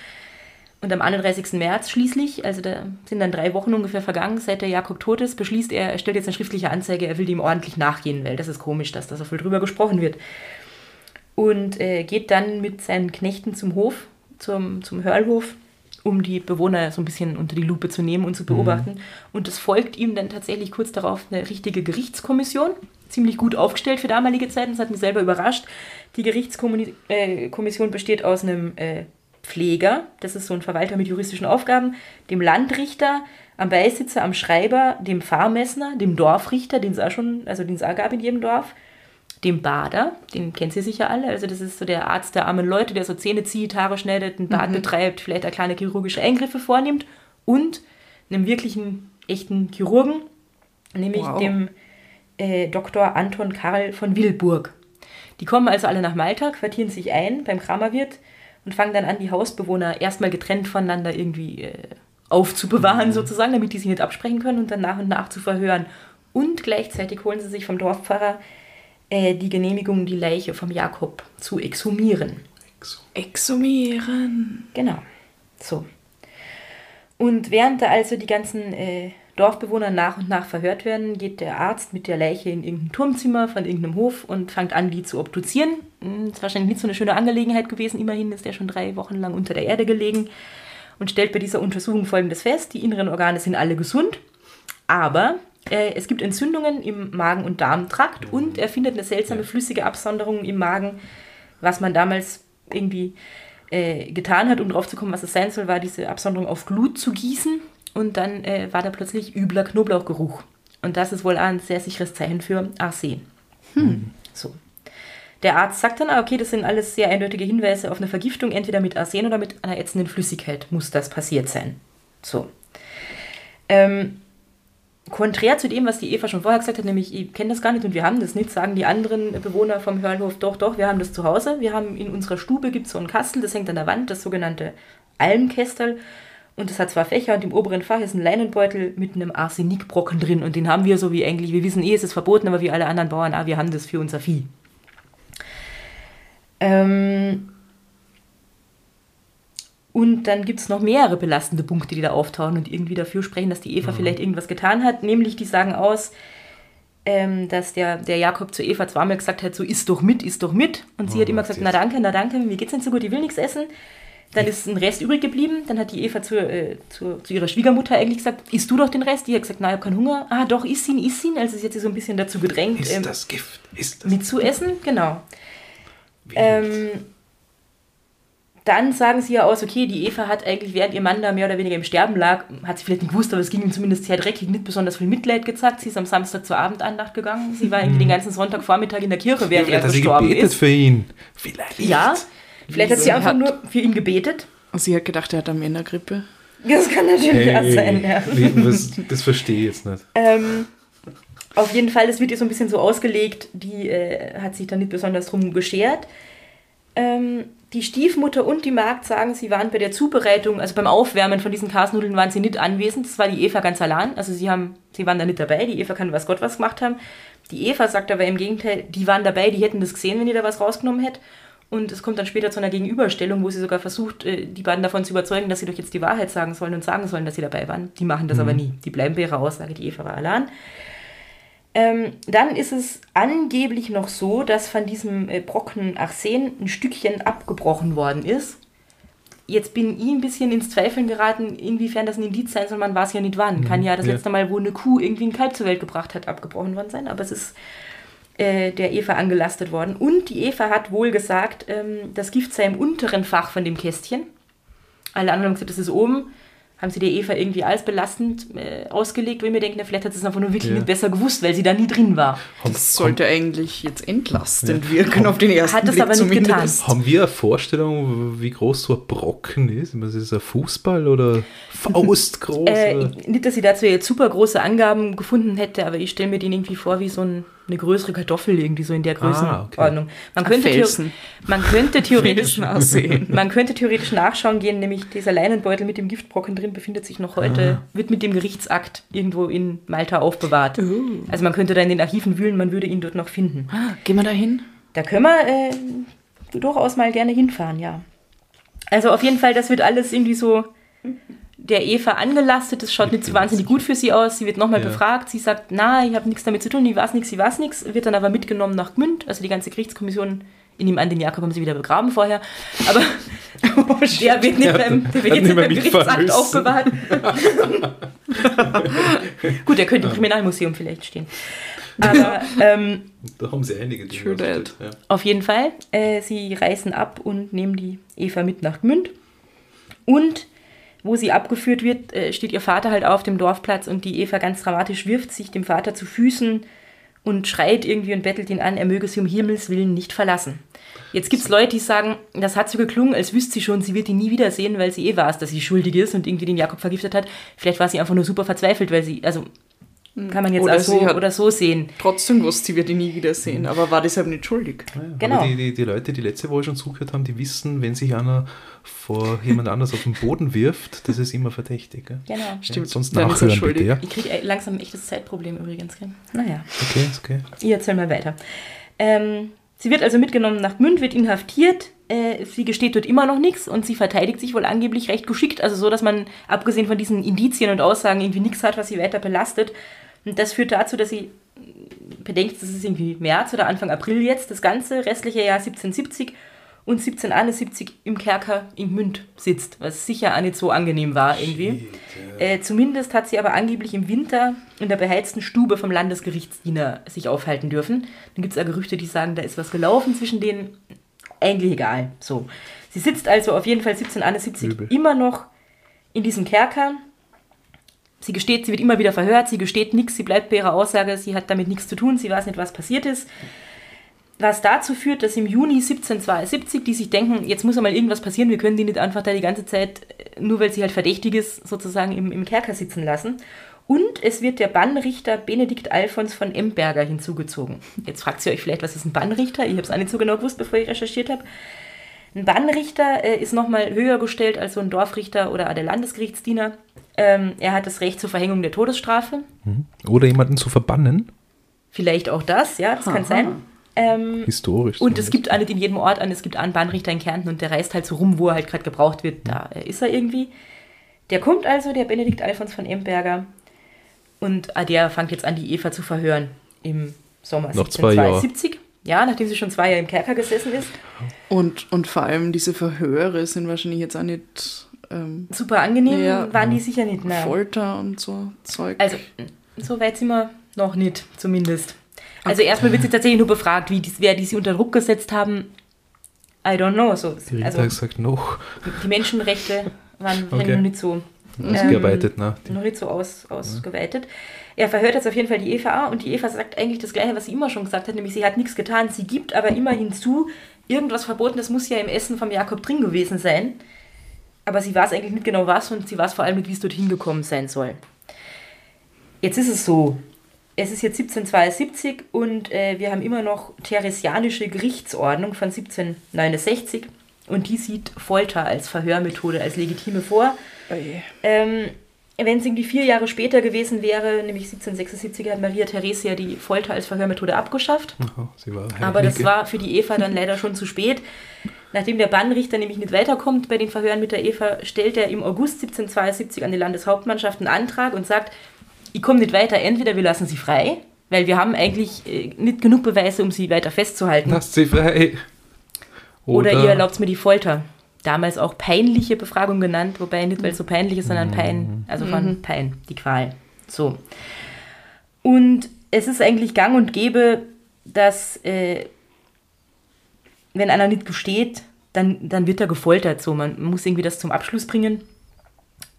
Speaker 3: Und am 31. März schließlich, also da sind dann drei Wochen ungefähr vergangen, seit der Jakob tot ist, beschließt er, er stellt jetzt eine schriftliche Anzeige, er will dem ordentlich nachgehen, weil das ist komisch, dass da so viel drüber gesprochen wird. Und äh, geht dann mit seinen Knechten zum Hof, zum, zum Hörlhof, um die Bewohner so ein bisschen unter die Lupe zu nehmen und zu beobachten. Und es folgt ihm dann tatsächlich kurz darauf eine richtige Gerichtskommission, ziemlich gut aufgestellt für damalige Zeiten, das hat mich selber überrascht. Die Gerichtskommission äh, besteht aus einem äh, Pfleger, das ist so ein Verwalter mit juristischen Aufgaben, dem Landrichter, am Beisitzer, am Schreiber, dem Pfarrmessner, dem Dorfrichter, den es auch schon, also den es auch gab in jedem Dorf, dem Bader, den kennt ihr sicher alle, also das ist so der Arzt der armen Leute, der so Zähne zieht, Haare schneidet, ein Bad betreibt, vielleicht auch kleine chirurgische Eingriffe vornimmt und einem wirklichen, echten Chirurgen, nämlich
Speaker 2: Wow.
Speaker 3: dem äh, Dr. Anton Karl von Wilburg. Die kommen also alle nach Malta, quartieren sich ein beim Kramerwirt und fangen dann an, die Hausbewohner erstmal getrennt voneinander irgendwie äh, aufzubewahren, sozusagen, damit die sich nicht absprechen können und dann nach und nach zu verhören. Und gleichzeitig holen sie sich vom Dorfpfarrer äh, die Genehmigung, die Leiche vom Jakob zu exhumieren.
Speaker 2: Exhumieren.
Speaker 3: Genau. So. Und während da also die ganzen äh, Dorfbewohner nach und nach verhört werden, geht der Arzt mit der Leiche in irgendein Turmzimmer von irgendeinem Hof und fängt an, die zu obduzieren. Hm, Ist wahrscheinlich nicht so eine schöne Angelegenheit gewesen. Immerhin ist der schon drei Wochen lang unter der Erde gelegen und stellt bei dieser Untersuchung Folgendes fest. Die inneren Organe sind alle gesund, aber äh, es gibt Entzündungen im Magen- und Darmtrakt und er findet eine seltsame flüssige Absonderung im Magen, was man damals irgendwie äh, getan hat, um drauf zu kommen, was es sein soll, war diese Absonderung auf Glut zu gießen und dann äh, war da plötzlich übler Knoblauchgeruch. Und das ist wohl ein sehr sicheres Zeichen für Arsen. So. Der Arzt sagt dann, ah, okay, das sind alles sehr eindeutige Hinweise auf eine Vergiftung, entweder mit Arsen oder mit einer ätzenden Flüssigkeit muss das passiert sein. So. Ähm, konträr zu dem, was die Eva schon vorher gesagt hat, nämlich, ich kenne das gar nicht und wir haben das nicht, sagen die anderen Bewohner vom Hörnhof, doch, doch, wir haben das zu Hause. Wir haben in unserer Stube gibt so ein Kastel, das hängt an der Wand, das sogenannte Almkästel. Und das hat zwei Fächer und im oberen Fach ist ein Leinenbeutel mit einem Arsenikbrocken drin. Und den haben wir so wie eigentlich, wir wissen eh, es ist verboten, aber wie alle anderen Bauern, ah, wir haben das für unser Vieh. Ähm, und dann gibt es noch mehrere belastende Punkte, die da auftauchen und irgendwie dafür sprechen, dass die Eva vielleicht irgendwas getan hat. Nämlich, die sagen aus, ähm, dass der, der Jakob zu Eva zweimal gesagt hat, so isst doch mit, isst doch mit. Und sie hat immer gesagt, na danke, na danke, mir geht's nicht so gut, ich will nichts essen. Dann ist ein Rest übrig geblieben. Dann hat die Eva zu, äh, zu, zu ihrer Schwiegermutter eigentlich gesagt, isst du doch den Rest? Die hat gesagt, na, ich habe keinen Hunger. Ah, doch, isst ihn, isst ihn. Also sie hat sie so ein bisschen dazu gedrängt,
Speaker 1: Ist
Speaker 3: ähm,
Speaker 1: das Gift? Ist das
Speaker 3: mitzuessen. Genau. Ähm, dann sagen sie ja aus, okay, die Eva hat eigentlich, während ihr Mann da mehr oder weniger im Sterben lag, hat sie vielleicht nicht gewusst, aber es ging ihm zumindest sehr dreckig, nicht besonders viel Mitleid gezeigt. Sie ist am Samstag zur Abendandacht gegangen. Sie war irgendwie den ganzen Sonntagvormittag in der Kirche, während
Speaker 1: Vielleicht
Speaker 3: er
Speaker 1: hat sie
Speaker 3: gestorben
Speaker 1: gebetet
Speaker 3: ist.
Speaker 1: für ihn. Vielleicht.
Speaker 3: Ja, vielleicht hat sie einfach
Speaker 2: hat-
Speaker 3: nur für ihn gebetet.
Speaker 2: Und sie hat gedacht, er hat eine Männergrippe.
Speaker 3: Das kann natürlich auch sein, ja.
Speaker 1: was, das verstehe ich jetzt nicht.
Speaker 3: Ähm, auf jeden Fall, es wird ihr so ein bisschen so ausgelegt, die äh, hat sich da nicht besonders drum geschert. Ähm, die Stiefmutter und die Magd sagen, sie waren bei der Zubereitung, also beim Aufwärmen von diesen Kasnudeln waren sie nicht anwesend. Das war die Eva ganz allein. Also sie, haben, sie waren da nicht dabei. Die Eva kann was Gott was gemacht haben. Die Eva sagt aber im Gegenteil, die waren dabei, die hätten das gesehen, wenn ihr da was rausgenommen hätte. Und es kommt dann später zu einer Gegenüberstellung, wo sie sogar versucht, äh, die beiden davon zu überzeugen, dass sie doch jetzt die Wahrheit sagen sollen und sagen sollen, dass sie dabei waren. Die machen das aber nie. Die bleiben bei ihrer Aussage, die Eva war allein. Ähm, dann ist es angeblich noch so, dass von diesem äh, Brocken Arsen ein Stückchen abgebrochen worden ist. Jetzt bin ich ein bisschen ins Zweifeln geraten, inwiefern das ein Indiz sein soll, man weiß ja nicht wann. Kann ja das
Speaker 1: ja.
Speaker 3: letzte Mal, wo eine Kuh irgendwie ein Kalb zur Welt gebracht hat, abgebrochen worden sein, aber es ist äh, der Eva angelastet worden. Und die Eva hat wohl gesagt, ähm, das Gift sei im unteren Fach von dem Kästchen. Alle anderen haben gesagt, das ist oben. Haben sie der Eva irgendwie als belastend äh, ausgelegt, wo ich mir denke, na, vielleicht hat sie es einfach nur wirklich
Speaker 1: Ja.
Speaker 3: nicht besser gewusst, weil sie da nie drin war.
Speaker 1: Haben,
Speaker 2: Das sollte eigentlich jetzt entlastend wirken auf den ersten
Speaker 3: Hat das
Speaker 2: Blick
Speaker 3: aber nicht getan.
Speaker 1: Haben wir eine Vorstellung, wie groß so ein Brocken ist? Meine, Ist es ein Fußball oder faustgroß?
Speaker 3: Äh, nicht, dass ich dazu jetzt super große Angaben gefunden hätte, aber ich stelle mir den irgendwie vor wie so ein, eine größere Kartoffel, irgendwie so in der
Speaker 1: Ah,
Speaker 3: Größenordnung. Man,
Speaker 2: Ein
Speaker 3: könnte theo-
Speaker 2: Felsen.
Speaker 3: man könnte theoretisch. Man könnte theoretisch nachschauen gehen, nämlich dieser Leinenbeutel mit dem Giftbrocken drin befindet sich noch heute, wird mit dem Gerichtsakt irgendwo in Malta aufbewahrt.
Speaker 2: Oh.
Speaker 3: Also man könnte da in den Archiven wühlen, man würde ihn dort noch finden.
Speaker 2: Ah, gehen wir da hin?
Speaker 3: Da können wir äh, durchaus mal gerne hinfahren, ja. Also auf jeden Fall, das wird alles irgendwie so der Eva angelastet. Das schaut
Speaker 1: Ich
Speaker 3: nicht so wahnsinnig gut für sie aus. Sie wird nochmal
Speaker 1: Ja.
Speaker 3: befragt. Sie sagt, na, ich habe nichts damit zu tun, ich weiß nichts, ich weiß nichts. Wird dann aber mitgenommen nach Gmünd. Also die ganze Gerichtskommission, in ihm an den Jakob haben sie wieder begraben vorher. Aber der wird nicht beim, der wird
Speaker 1: hat
Speaker 3: jetzt
Speaker 1: nicht
Speaker 3: beim Gerichtsakt aufbewahrt. gut, er könnte im Kriminalmuseum vielleicht stehen. Aber ähm,
Speaker 1: Da haben sie einige Dinge.
Speaker 2: True that.
Speaker 1: Ja.
Speaker 3: auf jeden Fall, äh, sie reisen ab und nehmen die Eva mit nach Gmünd. Und wo sie abgeführt wird, äh, steht ihr Vater halt auf dem Dorfplatz und die Eva ganz dramatisch wirft sich dem Vater zu Füßen und schreit irgendwie und bettelt ihn an, er möge sie um Himmels Willen nicht verlassen. Jetzt gibt es Leute, die sagen, das hat so geklungen, als wüsste sie schon, sie wird ihn nie wiedersehen, weil sie eh weiß, dass sie schuldig ist und irgendwie den Jakob vergiftet hat. Vielleicht war sie einfach nur super verzweifelt, weil sie, also kann man jetzt
Speaker 2: Oder
Speaker 3: auch so oder so sehen.
Speaker 2: Trotzdem wusste sie, wird ihn nie wiedersehen, aber war deshalb nicht schuldig.
Speaker 1: Ja,
Speaker 3: Genau.
Speaker 1: Aber die, die, die Leute, die letzte Woche schon zugehört haben, die wissen, wenn sich einer vor jemand anders auf den Boden wirft, das ist immer verdächtig. Gell?
Speaker 3: Genau.
Speaker 2: Stimmt,
Speaker 1: Ja, sonst
Speaker 2: dann
Speaker 1: nachhören
Speaker 2: schuldig.
Speaker 1: bitte, ja?
Speaker 3: Ich kriege langsam ein echtes Zeitproblem übrigens. Gell? Naja,
Speaker 1: Okay, ist okay.
Speaker 3: ich erzähl mal weiter. Ähm, sie wird also mitgenommen nach Gmünd, wird inhaftiert. Äh, sie gesteht dort immer noch nichts und sie verteidigt sich wohl angeblich recht geschickt. Also so, dass man abgesehen von diesen Indizien und Aussagen irgendwie nichts hat, was sie weiter belastet. Und das führt dazu, dass sie bedenkt, das ist irgendwie März oder Anfang April jetzt, das ganze restliche Jahr 1770 und 1771 im Kerker in Gmünd sitzt, was sicher auch nicht so angenehm war irgendwie. Äh, zumindest hat sie aber angeblich im Winter in der beheizten Stube vom Landesgerichtsdiener sich aufhalten dürfen. Dann gibt es auch Gerüchte, die sagen, da ist was gelaufen zwischen denen. Eigentlich egal. So. Sie sitzt also auf jeden Fall 1771
Speaker 1: Übel.
Speaker 3: immer noch in diesem Kerker. Sie gesteht, sie wird immer wieder verhört, sie gesteht nichts, sie bleibt bei ihrer Aussage, sie hat damit nichts zu tun, sie weiß nicht, was passiert ist. Was dazu führt, dass im Juni 1772 die sich denken, jetzt muss einmal irgendwas passieren, wir können die nicht einfach da die ganze Zeit, äh, nur weil sie halt verdächtig ist, sozusagen im, im Kerker sitzen lassen. Und es wird der Bannrichter Benedikt Alfons von Emberger hinzugezogen. Jetzt fragt ihr euch vielleicht, was ist ein Bannrichter? Ich habe es auch nicht so genau gewusst, bevor ich recherchiert habe. Ein Bannrichter äh, ist nochmal höher gestellt als so ein Dorfrichter oder der Landesgerichtsdiener. Ähm, er hat das Recht zur Verhängung der Todesstrafe.
Speaker 1: Oder jemanden zu verbannen,
Speaker 3: Vielleicht auch das, ja, das kann
Speaker 2: Aha.
Speaker 3: sein. Ähm,
Speaker 1: historisch.
Speaker 3: und es gibt auch nicht in jedem Ort an, es gibt einen Bahnrichter in Kärnten und der reist halt so rum, wo er halt gerade gebraucht wird. Da äh, ist er irgendwie. Der kommt also, der Benedikt Alfons von Emberger. Und ah, der fängt jetzt an, die Eva zu verhören im Sommer
Speaker 1: Nach zwei Jahren.
Speaker 3: 1772. Ja, nachdem sie schon zwei Jahre im Kerker gesessen ist.
Speaker 2: Und, und vor allem diese Verhöre sind wahrscheinlich jetzt auch nicht ähm,
Speaker 3: Super angenehm
Speaker 2: Ja.
Speaker 3: waren die sicher nicht. Nein.
Speaker 2: Folter und so Zeug.
Speaker 3: Also, so weit sind wir noch nicht, zumindest. Also, erstmal wird sie tatsächlich nur befragt, wie die, wer die sie unter Druck gesetzt haben. I don't know. So, also,
Speaker 1: gesagt, noch
Speaker 3: die Menschenrechte waren
Speaker 1: Okay.
Speaker 3: noch nicht so,
Speaker 1: ausgearbeitet. na, die-
Speaker 3: noch nicht so aus, ausgeweitet. Er verhört jetzt auf jeden Fall die Eva und die Eva sagt eigentlich das Gleiche, was sie immer schon gesagt hat, nämlich sie hat nichts getan. Sie gibt aber immer hinzu, irgendwas Verbotenes muss ja im Essen vom Jakob drin gewesen sein. Aber sie weiß eigentlich nicht genau was und sie weiß vor allem nicht, wie es dorthin gekommen sein soll. Jetzt ist es so, es ist jetzt 1772 und äh, wir haben immer noch theresianische Gerichtsordnung von 1769 und die sieht Folter als Verhörmethode, als legitime vor.
Speaker 2: Oje.
Speaker 3: Ähm, Wenn es irgendwie vier Jahre später gewesen wäre, nämlich 1776, hat Maria Theresia die Folter als Verhörmethode abgeschafft.
Speaker 1: War
Speaker 3: Aber das war für die Eva dann leider schon zu spät. Nachdem der Bannrichter nämlich nicht weiterkommt bei den Verhören mit der Eva, stellt er im August 1772 an die Landeshauptmannschaft einen Antrag und sagt, ich komme nicht weiter, entweder wir lassen sie frei, weil wir haben eigentlich äh, nicht genug Beweise, um sie weiter festzuhalten,
Speaker 1: Lasst sie frei.
Speaker 3: oder, ihr erlaubt mir die Folter. Damals auch peinliche Befragung genannt, wobei nicht, weil es so peinlich ist, sondern Pein, also von Pein, die Qual. So. Und es ist eigentlich gang und gäbe, dass äh, wenn einer nicht gesteht, dann, dann wird er gefoltert. So, man muss irgendwie das zum Abschluss bringen.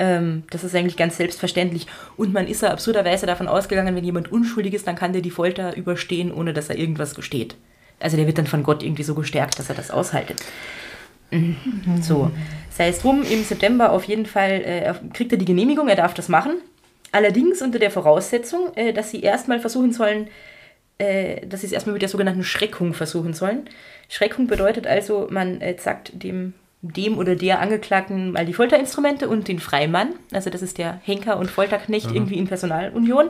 Speaker 3: Ähm, das ist eigentlich ganz selbstverständlich. Und man ist ja absurderweise davon ausgegangen, wenn jemand unschuldig ist, dann kann der die Folter überstehen, ohne dass er irgendwas gesteht. Also der wird dann von Gott irgendwie so gestärkt, dass er das aushaltet. Mhm. So, sei es drum, im September auf jeden Fall äh, kriegt er die Genehmigung, er darf das machen. Allerdings unter der Voraussetzung, äh, dass sie erstmal versuchen sollen, äh, dass sie es erstmal mit der sogenannten Schreckung versuchen sollen. Schreckung bedeutet also, man äh, sagt dem, dem oder der Angeklagten mal die Folterinstrumente und den Freimann, also das ist der Henker und Folterknecht mhm. irgendwie in Personalunion,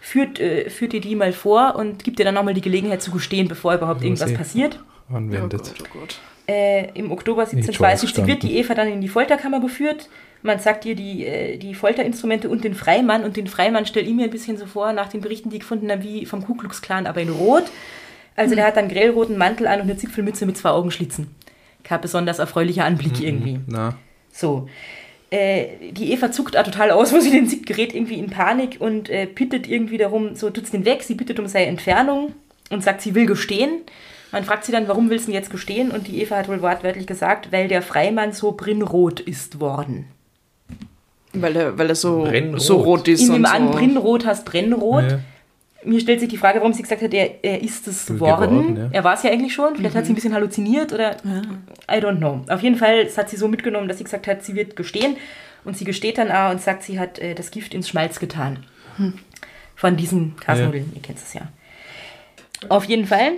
Speaker 3: führt, äh, führt dir die mal vor und gibt dir dann nochmal die Gelegenheit zu gestehen, bevor überhaupt irgendwas passiert.
Speaker 1: Anwendet. Oh Gott,
Speaker 3: oh Gott. Äh, Im Oktober 1772 wird die Eva dann in die Folterkammer geführt. Man sagt ihr die, äh, die Folterinstrumente und den Freimann. Und den Freimann stelle ich mir ein bisschen so vor, nach den Berichten, die ich gefunden habe, wie vom Ku Klux Klan, aber in Rot. Also mhm. der hat dann grellroten Mantel an und eine Zipfelmütze mit zwei Augenschlitzen. Kein besonders erfreulicher Anblick mhm. irgendwie.
Speaker 1: Na.
Speaker 3: So. Äh, die Eva zuckt da total aus, wo sie den sieht, gerät irgendwie in Panik und äh, bittet irgendwie darum, so tut's den weg, sie bittet um seine Entfernung und sagt, sie will gestehen. Man fragt sie dann, warum willst du jetzt gestehen? Und die Eva hat wohl wortwörtlich gesagt, weil der Freimann so brinnrot ist worden.
Speaker 2: Weil er, weil er so, so rot ist.
Speaker 3: In dem an, so. Brinnrot heißt Brennrot. Ja. Mir stellt sich die Frage, warum sie gesagt hat, er, er ist es worden. Geworden, ja. Er war es ja eigentlich schon. Vielleicht mhm. hat sie ein bisschen halluziniert oder ja. I don't know. Auf jeden Fall das hat sie so mitgenommen, dass sie gesagt hat, sie wird gestehen. Und sie gesteht dann auch und sagt, sie hat äh, das Gift ins Schmalz getan. Hm. Von diesen Kasnudeln, ihr kennt es ja. Auf jeden Fall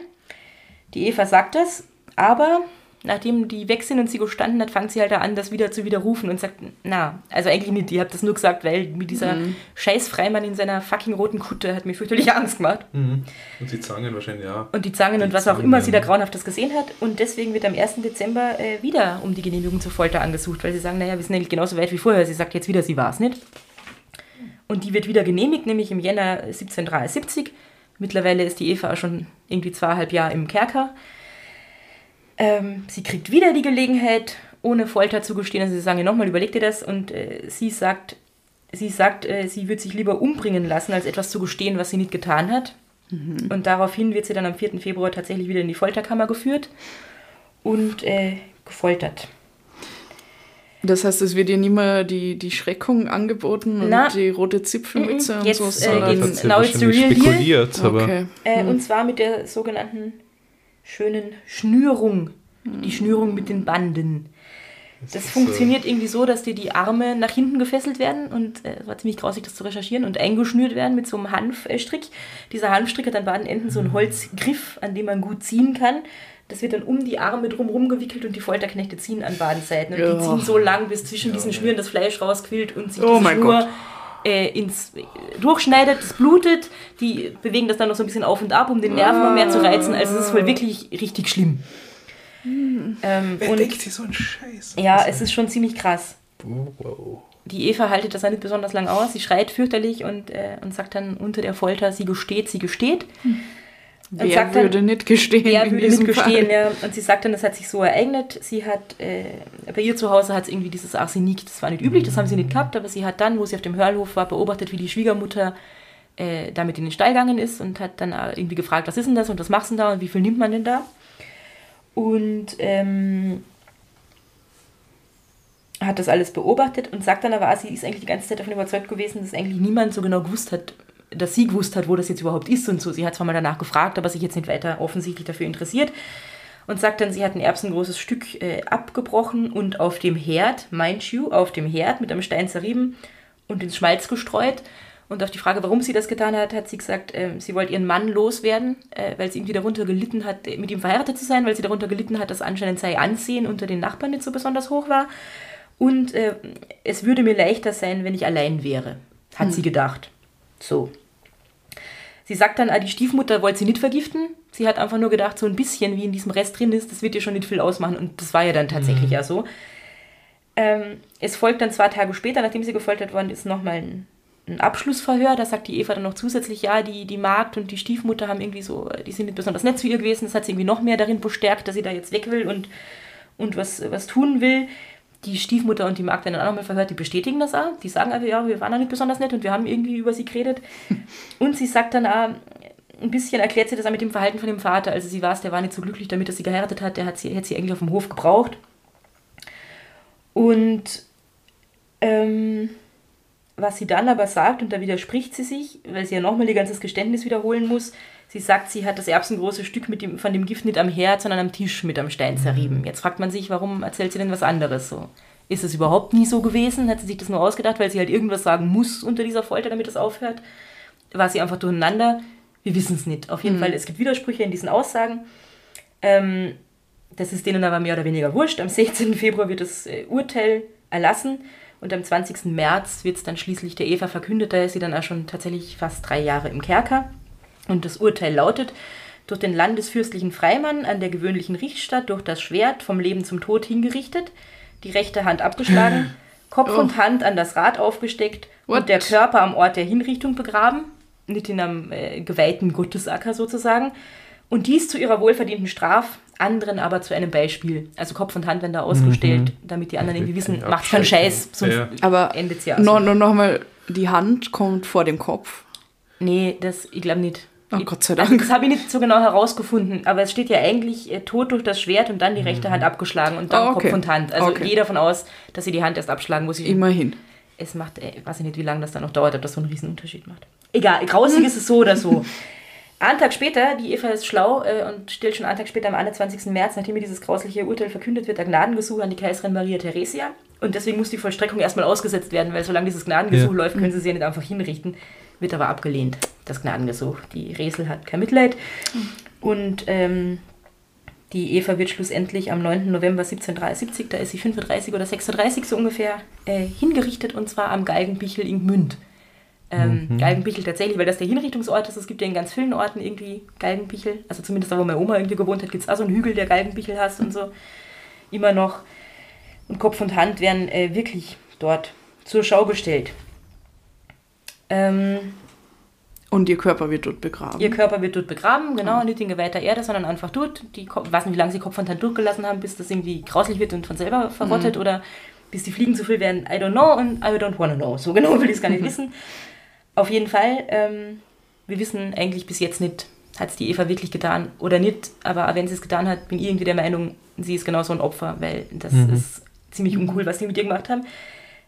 Speaker 3: die Eva sagt das, aber nachdem die weg sind und sie gestanden hat, fängt sie halt an, das wieder zu widerrufen und sagt, na, also eigentlich nicht, die hat das nur gesagt, weil mit dieser mhm. scheiß Freimann in seiner fucking roten Kutte hat mir fürchterlich Angst gemacht.
Speaker 1: Mhm. Und die Zangen wahrscheinlich, ja.
Speaker 3: Und die Zangen die und was Zangen, auch immer sie da grauenhaftes gesehen hat. Und deswegen wird am 1. Dezember äh, wieder um die Genehmigung zur Folter angesucht, weil sie sagen, naja, wir sind nämlich genauso weit wie vorher. Sie sagt jetzt wieder, sie war es nicht. Und die wird wieder genehmigt, nämlich im Jänner 1773 Mittlerweile ist die Eva auch schon irgendwie zweieinhalb Jahre im Kerker. Ähm, sie kriegt wieder die Gelegenheit, ohne Folter zu gestehen. Also sie sagen ihr nochmal, überleg dir das. Und äh, sie sagt, sie sagt, äh, sie wird sich lieber umbringen lassen, als etwas zu gestehen, was sie nicht getan hat. Mhm. Und daraufhin wird sie dann am 4. Februar tatsächlich wieder in die Folterkammer geführt und äh, gefoltert.
Speaker 2: Das heißt, es wird ihr nicht mehr die, die Schreckung angeboten und Na, die rote Zipfelmütze
Speaker 3: und so.
Speaker 2: Jetzt
Speaker 3: äh, geht's now it's the real spekuliert, aber okay. äh, Und zwar mit der sogenannten schönen Schnürung. Die hm. Schnürung mit den Banden. Das, das funktioniert irgendwie so, dass dir die Arme nach hinten gefesselt werden und äh, es war ziemlich grausig, das zu recherchieren und eingeschnürt werden mit so einem Hanfstrick. Dieser Hanfstrick hat an beiden Enden so einen hm. Holzgriff, an dem man gut ziehen kann. Das wird dann um die Arme drumherum gewickelt und die Folterknechte ziehen an beiden Seiten. Und ja. die ziehen so lang, bis zwischen ja, diesen Schnüren das Fleisch rausquillt und sich oh diese Schnur äh, ins, durchschneidet, das blutet. Die bewegen das dann noch so ein bisschen auf und ab, um den Nerven noch mehr zu reizen. Also es ist wohl wirklich richtig schlimm.
Speaker 1: Hm. Ähm, Wer und, denkt sich so einen Scheiß?
Speaker 3: Ja, es ist schon ziemlich krass. Wow. Die Eva haltet das nicht besonders lang aus. Sie schreit fürchterlich und, äh, und sagt dann unter der Folter, sie gesteht, sie gesteht. Hm.
Speaker 2: Wer würde dann, nicht gestehen?
Speaker 3: Wer würde nicht gestehen, Fall. ja. Und sie sagt dann, das hat sich so ereignet. Sie hat, äh, bei ihr zu Hause hat es irgendwie dieses Arsenik, das war nicht üblich, das haben sie nicht gehabt, aber sie hat dann, wo sie auf dem Hörlhof war, beobachtet, wie die Schwiegermutter äh, damit in den Stall gegangen ist und hat dann irgendwie gefragt, was ist denn das und was machst du denn da und wie viel nimmt man denn da? Und ähm, hat das alles beobachtet und sagt dann aber, sie ist eigentlich die ganze Zeit davon überzeugt gewesen, dass eigentlich niemand so genau gewusst hat, dass sie gewusst hat, wo das jetzt überhaupt ist und so. Sie hat zwar mal danach gefragt, aber sich jetzt nicht weiter offensichtlich dafür interessiert und sagt dann, sie hat ein erbsengroßes Stück äh, abgebrochen und auf dem Herd, mind you, auf dem Herd mit einem Stein zerrieben und ins Schmalz gestreut. Und auf die Frage, warum sie das getan hat, hat sie gesagt, äh, sie wollte ihren Mann loswerden, äh, weil sie irgendwie darunter gelitten hat, mit ihm verheiratet zu sein, weil sie darunter gelitten hat, dass anscheinend sein Ansehen unter den Nachbarn nicht so besonders hoch war. Und äh, es würde mir leichter sein, wenn ich allein wäre, hat hm. sie gedacht. So. Sie sagt dann, ah, die Stiefmutter wollte sie nicht vergiften. Sie hat einfach nur gedacht, so ein bisschen wie in diesem Rest drin ist, das wird ihr schon nicht viel ausmachen. Und das war ja dann tatsächlich mhm. ja so. Ähm, es folgt dann zwei Tage später, nachdem sie gefoltert worden ist, nochmal ein, ein Abschlussverhör. Da sagt die Eva dann noch zusätzlich, ja, die, die Magd und die Stiefmutter haben irgendwie so, die sind nicht besonders nett zu ihr gewesen. Das hat sie irgendwie noch mehr darin bestärkt, dass sie da jetzt weg will und, und was, was tun will die Stiefmutter und die Magd werden dann auch nochmal verhört, die bestätigen das auch. Die sagen aber, ja, wir waren auch nicht besonders nett und wir haben irgendwie über sie geredet. und sie sagt dann auch, ein bisschen erklärt sie das auch mit dem Verhalten von dem Vater. Also sie war es, der war nicht so glücklich damit, dass sie geheiratet hat. Der hat sie, hätte sie eigentlich auf dem Hof gebraucht. Und Ähm, was sie dann aber sagt, und da widerspricht sie sich, weil sie ja nochmal ihr ganzes Geständnis wiederholen muss, sie sagt, sie hat das erbsengroße Stück mit dem, von dem Gift nicht am Herd, sondern am Tisch mit am Stein zerrieben. Jetzt fragt man sich, warum erzählt sie denn was anderes so? Ist es überhaupt nie so gewesen? Hat sie sich das nur ausgedacht, weil sie halt irgendwas sagen muss unter dieser Folter, damit es aufhört? War sie einfach durcheinander? Wir wissen es nicht. Auf jeden Fall, es gibt Widersprüche in diesen Aussagen. Ähm, das ist denen aber mehr oder weniger wurscht. Am 16. Februar wird das äh, Urteil erlassen und am 20. März wird es dann schließlich der Eva verkündet. Da ist sie dann auch schon tatsächlich fast drei Jahre im Kerker. Und das Urteil lautet, durch den landesfürstlichen Freimann an der gewöhnlichen Richtstatt durch das Schwert vom Leben zum Tod hingerichtet, die rechte Hand abgeschlagen, Kopf und Hand an das Rad aufgesteckt
Speaker 2: What?
Speaker 3: und der Körper am Ort der Hinrichtung begraben, nicht in einem äh, geweihten Gottesacker sozusagen. Und dies zu ihrer wohlverdienten Straf, anderen aber zu einem Beispiel. Also Kopf und Hand werden da ausgestellt, damit die anderen irgendwie wissen, macht keinen Scheiß, sonst
Speaker 1: Ja.
Speaker 2: Aber
Speaker 3: endet ja.
Speaker 2: noch, noch, noch mal, die Hand kommt vor dem Kopf.
Speaker 3: Nee, das, ich glaube nicht.
Speaker 2: Oh, Gott sei
Speaker 3: Also
Speaker 2: Dank.
Speaker 3: das habe ich nicht so genau herausgefunden, aber es steht ja eigentlich äh, tot durch das Schwert und dann die rechte Hand abgeschlagen und dann
Speaker 2: Ah, okay.
Speaker 3: Kopf und Hand. Also
Speaker 2: Okay.
Speaker 3: gehe davon aus, dass sie die Hand erst abschlagen muss. Ich,
Speaker 2: Immerhin.
Speaker 3: es macht, äh, weiß ich nicht, wie lange das dann noch dauert, ob das so einen riesen Unterschied macht. Egal, grausig ist es so oder so. Einen Tag später, die Eva ist schlau äh, und stellt schon einen Tag später am 21. März, nachdem ihr dieses grausliche Urteil verkündet wird, ein Gnadengesuch an die Kaiserin Maria Theresia. Und deswegen muss die Vollstreckung erstmal ausgesetzt werden, weil solange dieses Gnadengesuch
Speaker 1: Ja.
Speaker 3: läuft, können sie sie ja nicht einfach hinrichten. Wird aber abgelehnt, das Gnadengesuch. Die Resel hat kein Mitleid. Und ähm, die Eva wird schlussendlich am 9. November 1773, da ist sie 35 oder 36 so ungefähr, äh, hingerichtet und zwar am Galgenbichel in Gmünd. Ähm, Galgenbichel tatsächlich, weil das der Hinrichtungsort ist. Es gibt ja in ganz vielen Orten irgendwie Galgenbichel. Also zumindest da, wo meine Oma irgendwie gewohnt hat, gibt es auch so einen Hügel, der Galgenbichel hast und so. Immer noch. Und Kopf und Hand werden äh, wirklich dort zur Schau gestellt. Ähm,
Speaker 2: Und ihr Körper wird dort begraben.
Speaker 3: Ihr Körper wird dort begraben, genau, nicht in geweihter Erde, sondern einfach dort. Die, ich weiß nicht, wie lange sie Kopf und Hand durchgelassen haben, bis das irgendwie grauslich wird und von selber verrottet oder bis die Fliegen zu viel werden. I don't know und I don't wanna know. So genau will ich es gar nicht wissen. Auf jeden Fall, ähm, wir wissen eigentlich bis jetzt nicht, hat es die Eva wirklich getan oder nicht, aber wenn sie es getan hat, bin ich irgendwie der Meinung, sie ist genauso ein Opfer, weil das ist ziemlich uncool, was die mit ihr gemacht haben.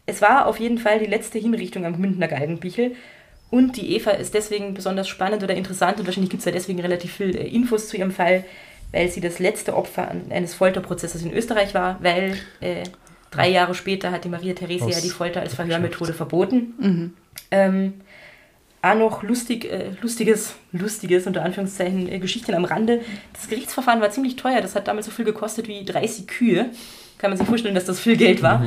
Speaker 3: Es war auf jeden Fall die letzte Hinrichtung am Münchner Galgenbichel. Und die Eva ist deswegen besonders spannend oder interessant und wahrscheinlich gibt es da deswegen relativ viel äh, Infos zu ihrem Fall, weil sie das letzte Opfer eines Folterprozesses in Österreich war, weil äh, drei Jahre später hat die Maria Theresia
Speaker 1: Aus
Speaker 3: die Folter als Verhörmethode verboten. Ähm, auch noch lustig, äh, lustiges, lustiges, unter Anführungszeichen, äh, Geschichten am Rande. Das Gerichtsverfahren war ziemlich teuer. Das hat damals so viel gekostet wie 30 Kühe. Kann man sich vorstellen, dass das viel Geld war.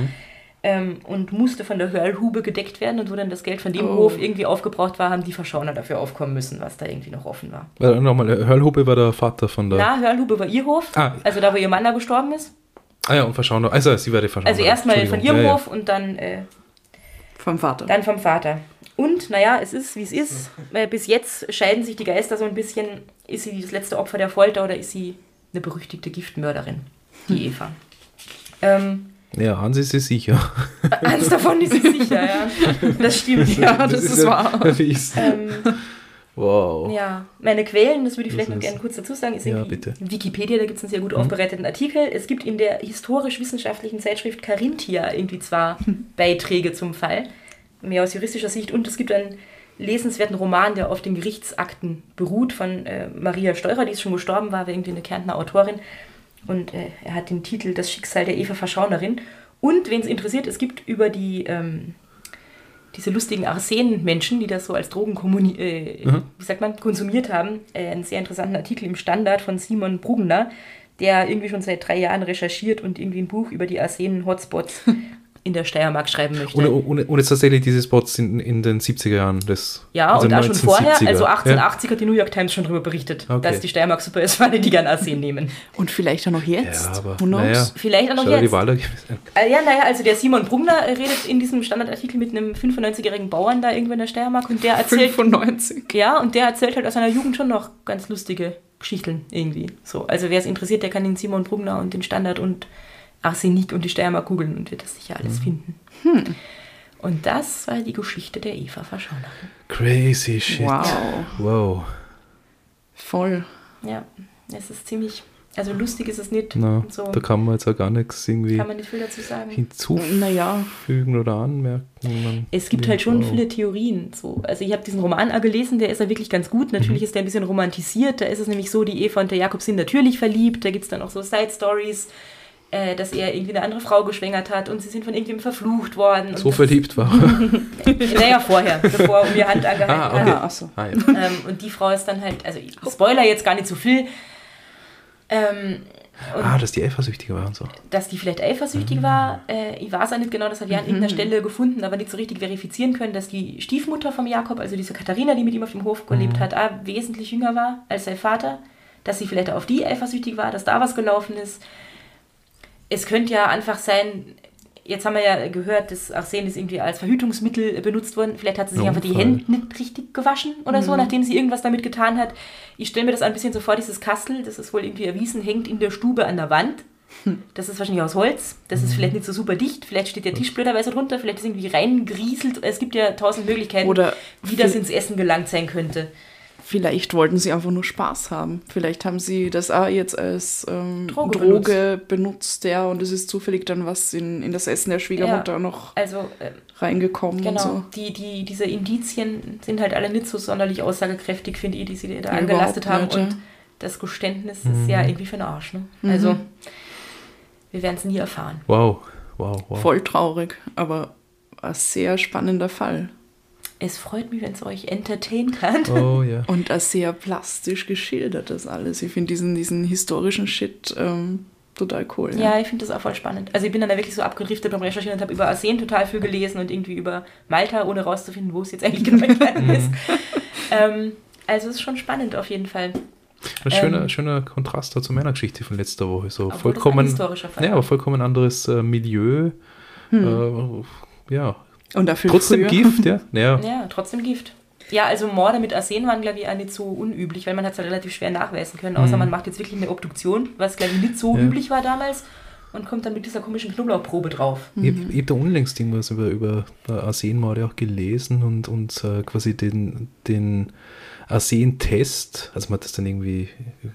Speaker 3: Ähm, und musste von der Hörlhube gedeckt werden. Und wo dann das Geld von dem
Speaker 2: Oh.
Speaker 3: Hof irgendwie aufgebraucht war, haben die Verschauner dafür aufkommen müssen, was da irgendwie noch offen war.
Speaker 1: Weil nochmal, Hörlhupe war der Vater von der.
Speaker 3: Na, Hörlhube war ihr Hof,
Speaker 1: Ah.
Speaker 3: also da, wo ihr Mann da gestorben ist.
Speaker 1: Ah ja, und Verschauner. Also, sie war die Verschauner.
Speaker 3: Also erstmal von ihrem
Speaker 1: ja,
Speaker 3: Hof und dann äh,
Speaker 2: Vom Vater.
Speaker 3: Dann vom Vater. Und, naja, es ist, wie es ist. Äh, Bis jetzt scheiden sich die Geister so ein bisschen. Ist sie das letzte Opfer der Folter oder ist sie eine berüchtigte Giftmörderin? Die Eva. Ähm,
Speaker 1: Ja, Hans ist sie sicher.
Speaker 3: eins davon ist sie sicher, ja. Das stimmt, ja.
Speaker 2: das ist wahr.
Speaker 1: Wie ist-
Speaker 3: Ähm,
Speaker 1: wow.
Speaker 3: ja, meine Quellen, das würde ich vielleicht
Speaker 1: Das
Speaker 3: noch
Speaker 1: ist-
Speaker 3: gerne kurz dazu sagen, ist
Speaker 1: Ja,
Speaker 3: irgendwie
Speaker 1: bitte.
Speaker 3: Wikipedia, da gibt es einen sehr gut aufbereiteten Artikel. Es gibt in der historisch-wissenschaftlichen Zeitschrift Carinthia irgendwie zwar Beiträge zum Fall, mehr aus juristischer Sicht, und es gibt einen lesenswerten Roman, der auf den Gerichtsakten beruht, von äh, Maria Steurer, die ist schon gestorben war, war irgendwie eine Kärntner Autorin. Und äh, er hat den Titel Das Schicksal der Eva Verschaunerin. Und, wen es interessiert, es gibt über die ähm, diese lustigen Arsen-Menschen, die das so als Drogen äh, wie sagt man, konsumiert haben, äh, einen sehr interessanten Artikel im Standard von Simon Brugner, der irgendwie schon seit drei Jahren recherchiert und irgendwie ein Buch über die Arsen-Hotspots in der Steiermark schreiben möchte.
Speaker 1: Und, und, und jetzt tatsächlich diese Spots in, in den 70er Jahren. Das,
Speaker 3: ja,
Speaker 1: also
Speaker 3: und auch schon vorher,
Speaker 1: 1970er.
Speaker 3: also
Speaker 1: Ja.
Speaker 3: 1880 hat die New York Times schon darüber berichtet,
Speaker 1: Okay.
Speaker 3: dass die Steiermark super ist, weil die gerne Arsen nehmen.
Speaker 2: Und vielleicht auch noch jetzt.
Speaker 1: Ja, aber naja.
Speaker 3: Vielleicht auch noch
Speaker 1: die
Speaker 3: jetzt.
Speaker 1: Wahlergebnisse an.
Speaker 3: Äh, ja, naja, also der Simon Brugner äh, redet in diesem Standardartikel mit einem 95-jährigen Bauern da irgendwo in der Steiermark und der erzählt
Speaker 2: 95.
Speaker 3: Ja, und der erzählt halt aus seiner Jugend schon noch ganz lustige Geschichten irgendwie. So, also wer es interessiert, der kann den Simon Brugner und den Standard und Arsenik und die Steiermark googeln und wird das sicher alles finden. Und das war die Geschichte der Eva Verschaunerin.
Speaker 1: Crazy shit.
Speaker 2: Wow.
Speaker 1: Wow.
Speaker 2: Voll.
Speaker 3: Ja, es ist ziemlich, Also lustig ist es nicht.
Speaker 1: Na,
Speaker 3: und so
Speaker 1: da kann man jetzt auch gar nichts irgendwie
Speaker 3: kann man nicht viel dazu sagen.
Speaker 1: hinzufügen
Speaker 2: Naja,
Speaker 1: oder anmerken. Man
Speaker 3: Es gibt halt schon
Speaker 1: wow.
Speaker 3: viele Theorien. So. Also ich habe diesen Roman auch gelesen, der ist ja wirklich ganz gut. Natürlich ist der ein bisschen romantisiert. Da ist es nämlich so, die Eva und der Jakob sind natürlich verliebt. Da gibt es dann auch so Side-Stories, äh, dass er irgendwie eine andere Frau geschwängert hat und sie sind von irgendjemandem verflucht worden.
Speaker 1: So verliebt war.
Speaker 3: Naja, vorher, bevor um ihr Hand angehalten
Speaker 1: Ah,
Speaker 3: hat.
Speaker 1: okay.
Speaker 2: ah, achso.
Speaker 1: ah, ja.
Speaker 3: Ähm, und die Frau ist dann halt, also ich spoiler jetzt gar nicht zu viel, ähm, und
Speaker 1: ah, dass die eifersüchtige war und so.
Speaker 3: dass die vielleicht eifersüchtig war. Äh, ich weiß auch nicht genau, das hat ja an irgendeiner Stelle gefunden, aber nicht so richtig verifizieren können, dass die Stiefmutter vom Jakob, also diese Katharina, die mit ihm auf dem Hof gelebt hat, auch wesentlich jünger war als sein Vater. Dass sie vielleicht auf die eifersüchtig war, dass da was gelaufen ist. Es könnte ja einfach sein, jetzt haben wir ja gehört, dass Arsen ist irgendwie als Verhütungsmittel benutzt worden. Vielleicht hat sie sich
Speaker 1: Ja,
Speaker 3: einfach die. Hände nicht richtig gewaschen oder so, nachdem sie irgendwas damit getan hat. Ich stelle mir das ein bisschen so vor, dieses Kastel, das ist wohl irgendwie erwiesen, hängt in der Stube an der Wand. Das ist wahrscheinlich aus Holz. Das ist vielleicht nicht so super dicht. Vielleicht steht der Tisch blöderweise drunter. Vielleicht ist irgendwie reingerieselt. Es gibt ja tausend Möglichkeiten,
Speaker 2: Oder
Speaker 3: wie das ins Essen gelangt sein könnte.
Speaker 2: Vielleicht wollten sie einfach nur Spaß haben. Vielleicht haben sie das auch jetzt als ähm,
Speaker 3: Droge
Speaker 2: Droge, benutzt. ja, und es ist zufällig dann was in, in das Essen der Schwiegermutter noch
Speaker 3: Also, äh,
Speaker 2: reingekommen und
Speaker 3: genau.
Speaker 2: so.
Speaker 3: Die, die, diese Indizien sind halt alle nicht so sonderlich aussagekräftig, finde ich, die sie da
Speaker 2: Ja,
Speaker 3: angelastet haben.
Speaker 2: nicht,
Speaker 3: Und das Geständnis ist ja irgendwie für den Arsch. Ne? Also, wir werden es nie erfahren.
Speaker 1: Wow, wow, wow.
Speaker 2: Voll traurig, aber ein sehr spannender Fall.
Speaker 3: Es freut mich, wenn es euch entertaint hat.
Speaker 1: Oh ja.
Speaker 2: Und ein sehr plastisch geschildert das alles. Ich finde diesen, diesen historischen Shit ähm, total cool.
Speaker 3: Ja, ich finde das auch voll spannend. Also ich bin dann da wirklich so abgedriftet beim Recherchieren und habe über Arsen total viel gelesen und irgendwie über Malta, ohne rauszufinden, wo es jetzt eigentlich genau entstanden ist. ähm, also es ist schon spannend auf jeden Fall.
Speaker 1: Ein schöner,
Speaker 3: Ähm,
Speaker 1: schöner Kontrast zu meiner Geschichte von letzter Woche. So
Speaker 3: das
Speaker 1: vollkommen,
Speaker 3: historischer Fall
Speaker 1: ja, aber vollkommen anderes äh, Milieu. Äh, ja,
Speaker 2: Und dafür
Speaker 1: trotzdem
Speaker 2: früher.
Speaker 1: Gift, ja. ja.
Speaker 3: Ja, trotzdem Gift. Ja, also Morde mit Arsen waren, glaube ich, auch nicht so unüblich, weil man hat es halt relativ schwer nachweisen können, außer man macht jetzt wirklich eine Obduktion, was, glaube ich, nicht so
Speaker 1: Mhm. Ja.
Speaker 3: üblich war damals und kommt dann mit dieser komischen Knoblauchprobe drauf.
Speaker 1: Ich, ich habe da unlängst irgendwas über, über Arsenmorde auch gelesen und, und äh, quasi den, den Arsen-Test, also man hat das dann irgendwie,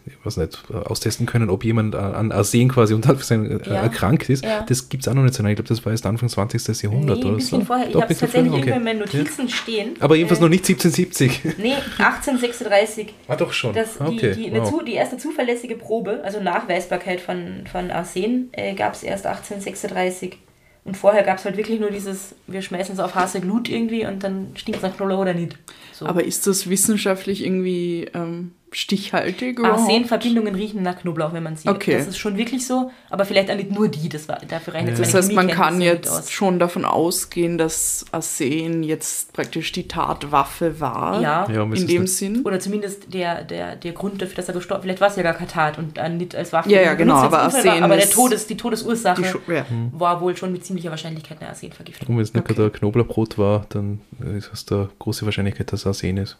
Speaker 1: ich weiß nicht, austesten können, ob jemand an- Arsen quasi unter äh,
Speaker 3: Ja.
Speaker 1: erkrankt ist.
Speaker 3: Ja.
Speaker 1: Das gibt es auch noch nicht so lange. Ich glaube, das war erst Anfang 20. Jahrhundert
Speaker 3: nee, ein
Speaker 1: oder
Speaker 3: bisschen
Speaker 1: so.
Speaker 3: vorher. Ich habe es tatsächlich irgendwo in
Speaker 1: okay.
Speaker 3: meinen Notizen stehen.
Speaker 1: Aber jedenfalls
Speaker 3: Äh,
Speaker 1: noch nicht 1770.
Speaker 3: Nee, 1836.
Speaker 1: Ah, doch schon.
Speaker 3: Das,
Speaker 1: okay.
Speaker 3: die, die,
Speaker 1: wow.
Speaker 3: zu, die erste zuverlässige Probe, also Nachweisbarkeit von, von Arsen, äh, gab es erst 1836. Und vorher gab es halt wirklich nur dieses, wir schmeißen es auf heiße Glut irgendwie und dann stinkt es nach Knoller oder nicht. So.
Speaker 2: Aber ist das wissenschaftlich irgendwie ähm, stichhaltig? überhaupt?
Speaker 3: Arsenverbindungen riechen nach Knoblauch, wenn man sieht.
Speaker 2: Okay.
Speaker 3: Das ist schon wirklich so, aber vielleicht auch nicht nur die, das war, dafür reicht jetzt
Speaker 2: Das heißt, man kann jetzt
Speaker 3: aus.
Speaker 2: schon davon ausgehen, dass Arsen jetzt praktisch die Tatwaffe war.
Speaker 3: Ja.
Speaker 1: Ja,
Speaker 2: in
Speaker 1: ist
Speaker 2: dem
Speaker 1: nicht-
Speaker 2: Sinn.
Speaker 3: Oder zumindest der, der, der Grund dafür, dass er gestorben Vielleicht war es ja gar kein Tat und äh, nicht als Waffe.
Speaker 2: Ja, ja, genau, aber
Speaker 3: Unfall war,
Speaker 2: Arsen
Speaker 3: aber der
Speaker 2: ist-
Speaker 3: Todes, die Todesursache
Speaker 2: Die ja.
Speaker 3: war wohl schon mit ziemlicher Wahrscheinlichkeit eine Arsenvergiftung.
Speaker 1: Und wenn es nicht
Speaker 2: Okay.
Speaker 1: gerade ein Knoblauchbrot war, dann ist es da große Wahrscheinlichkeit, dass es Arsen ist.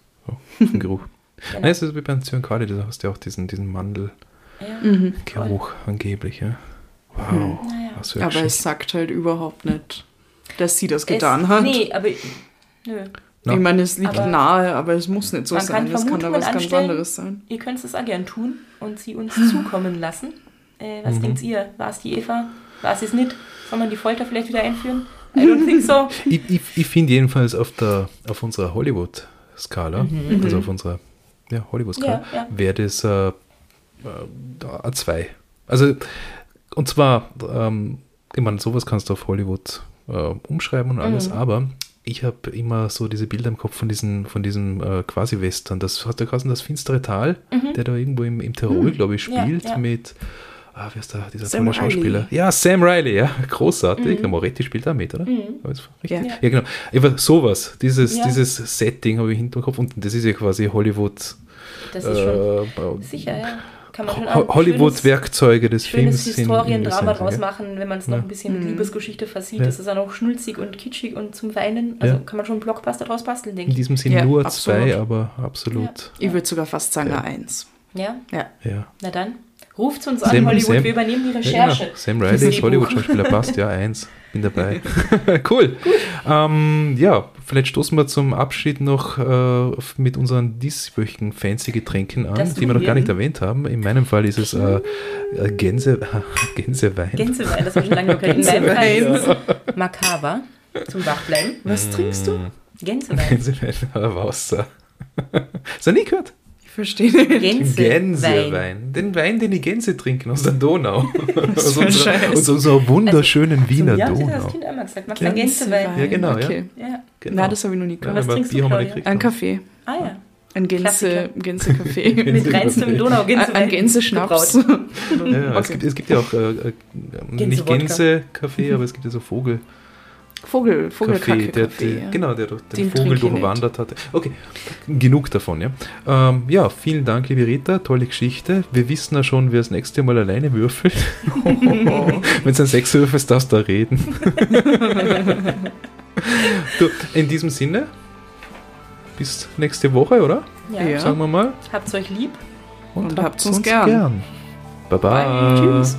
Speaker 1: Vom Geruch.
Speaker 3: Genau.
Speaker 1: Nein, es ist wie beim Zyankali, da hast du ja auch diesen, diesen Mandelgeruch
Speaker 3: Ja.
Speaker 2: Mhm.
Speaker 1: angeblich. Ja. Wow,
Speaker 3: Naja.
Speaker 1: was für
Speaker 2: Aber es sagt halt überhaupt nicht, dass sie das
Speaker 3: Es-
Speaker 2: getan hat.
Speaker 3: Nee, aber nö.
Speaker 2: Ich meine, es liegt
Speaker 3: Aber
Speaker 2: nahe, aber es muss nicht so
Speaker 3: man kann
Speaker 2: sein. Es kann da was ganz anderes sein.
Speaker 3: Ihr könnt es auch gern tun und sie uns zukommen lassen. Äh, was
Speaker 1: Mhm.
Speaker 3: denkt ihr? War es die Eva? War es es nicht? Soll man die Folter vielleicht wieder einführen? I don't think so.
Speaker 1: Ich, ich, ich finde jedenfalls auf, der, auf unserer Hollywood-Skala,
Speaker 2: Mhm.
Speaker 1: also auf unserer ja, Hollywood-Skala,
Speaker 3: Ja, ja.
Speaker 1: wäre das äh, äh, ein 2. Also, und zwar, ähm, ich meine, sowas kannst du auf Hollywood äh, umschreiben und alles,
Speaker 3: Mhm.
Speaker 1: aber ich habe immer so diese Bilder im Kopf von, diesen, von diesem äh, Quasi-Western. Das hat der Kassen das finstere Tal, der da irgendwo im, im Tirol, glaube ich,
Speaker 3: Mhm.
Speaker 1: Spielt
Speaker 3: ja.
Speaker 1: mit. Ah, wer ist da, dieser
Speaker 2: Sam
Speaker 1: tolle Schauspieler?
Speaker 2: Riley.
Speaker 1: Ja, Sam Riley, ja, großartig. Der Moretti spielt da mit, oder?
Speaker 3: Mhm.
Speaker 2: Ja.
Speaker 1: Ja, genau. Einfach sowas, dieses,
Speaker 3: Ja.
Speaker 1: dieses Setting habe ich im Hinterkopf und das ist ja quasi Hollywood.
Speaker 3: Das ist schon
Speaker 1: äh,
Speaker 3: sicher, ja. Kann man schon
Speaker 1: Ho-
Speaker 3: ein
Speaker 1: Hollywood-Werkzeuge des
Speaker 3: schönes,
Speaker 1: Films.
Speaker 3: schönes
Speaker 1: sind
Speaker 3: Historiendrama draus machen, wenn man es noch
Speaker 1: Ja.
Speaker 3: ein bisschen mit
Speaker 2: Mhm.
Speaker 3: Liebesgeschichte versieht.
Speaker 1: Ja.
Speaker 3: Das ist auch noch schnulzig und kitschig und zum Weinen. Also
Speaker 1: Ja.
Speaker 3: kann man schon einen Blockbuster draus basteln, denke
Speaker 1: In
Speaker 3: ich.
Speaker 1: diesem Sinn
Speaker 2: Ja,
Speaker 1: nur
Speaker 2: absolut.
Speaker 1: zwei, aber absolut.
Speaker 2: Ich würde sogar fast sagen
Speaker 1: Ja.
Speaker 2: Eins.
Speaker 3: Ja,
Speaker 2: Ja.
Speaker 1: Ja.
Speaker 3: na dann. Ruft uns an,
Speaker 1: Sam-
Speaker 3: Hollywood.
Speaker 1: Sam-
Speaker 3: Wir übernehmen die
Speaker 1: Ja,
Speaker 3: Recherche.
Speaker 1: genau. Sam Riley. Hollywood-Schauspieler, passt, ja, eins. Bin dabei. cool. Ähm, ja, vielleicht stoßen wir zum Abschied noch äh, mit unseren dieswöchigen fancy Getränken an,
Speaker 3: Das
Speaker 1: die wir noch gar nicht erwähnt haben. In meinem Fall ist es äh, äh, Gänse, Gänsewein.
Speaker 3: Gänsewein, das habe ich schon lange gehört. In meinem Fall ist es Makava zum Wachbleiben.
Speaker 2: Was trinkst du?
Speaker 3: Gänsewein.
Speaker 1: Gänsewein, äh, Wasser. Hast du nie gehört?
Speaker 2: Verstehe nicht.
Speaker 3: Gänsewein.
Speaker 1: Gänsewein. Den Wein, den die Gänse trinken aus der Donau. aus, unserer, aus unserer wunderschönen Wiener
Speaker 3: ja, das hat
Speaker 1: Donau.
Speaker 3: das Kind einmal gesagt. Du einen Gänsewein?
Speaker 1: Ja, genau, ja.
Speaker 2: okay.
Speaker 3: Ja.
Speaker 1: Genau.
Speaker 2: Na, das habe ich noch nie
Speaker 1: Ja,
Speaker 2: gehört.
Speaker 3: Was trinkst du,
Speaker 1: Bier haben wir
Speaker 3: Claudia?
Speaker 2: Ein. Kaffee.
Speaker 3: Ah ja.
Speaker 2: Ein Gänse. Gänsekaffee.
Speaker 3: Mit reinstem Donau-Gänsewein.
Speaker 2: Ein Gänseschnaps.
Speaker 1: Ja, es,
Speaker 2: Okay.
Speaker 1: gibt, es gibt ja auch äh, äh, nicht. Gänse-Kaffee, aber es gibt ja so Vogel.
Speaker 2: Vogel,
Speaker 1: Kaffee,
Speaker 2: Vogelkacke.
Speaker 1: der,
Speaker 2: Kaffee,
Speaker 1: der,
Speaker 2: ja.
Speaker 1: genau, der durch den
Speaker 2: Den
Speaker 1: Vogel durchwandert hatte. Okay, genug davon, ja. Ähm, ja, vielen Dank, liebe Rita, tolle Geschichte. Wir wissen ja schon, wer das nächste Mal alleine würfelt. Wenn es ein Sechswürfel ist, darfst du da reden. du, in diesem Sinne, bis nächste Woche, oder?
Speaker 3: Ja.
Speaker 2: Ja.
Speaker 1: Sagen wir mal.
Speaker 3: Habt's euch lieb.
Speaker 2: Und habt's uns gern.
Speaker 1: Bye bye.
Speaker 3: Tschüss.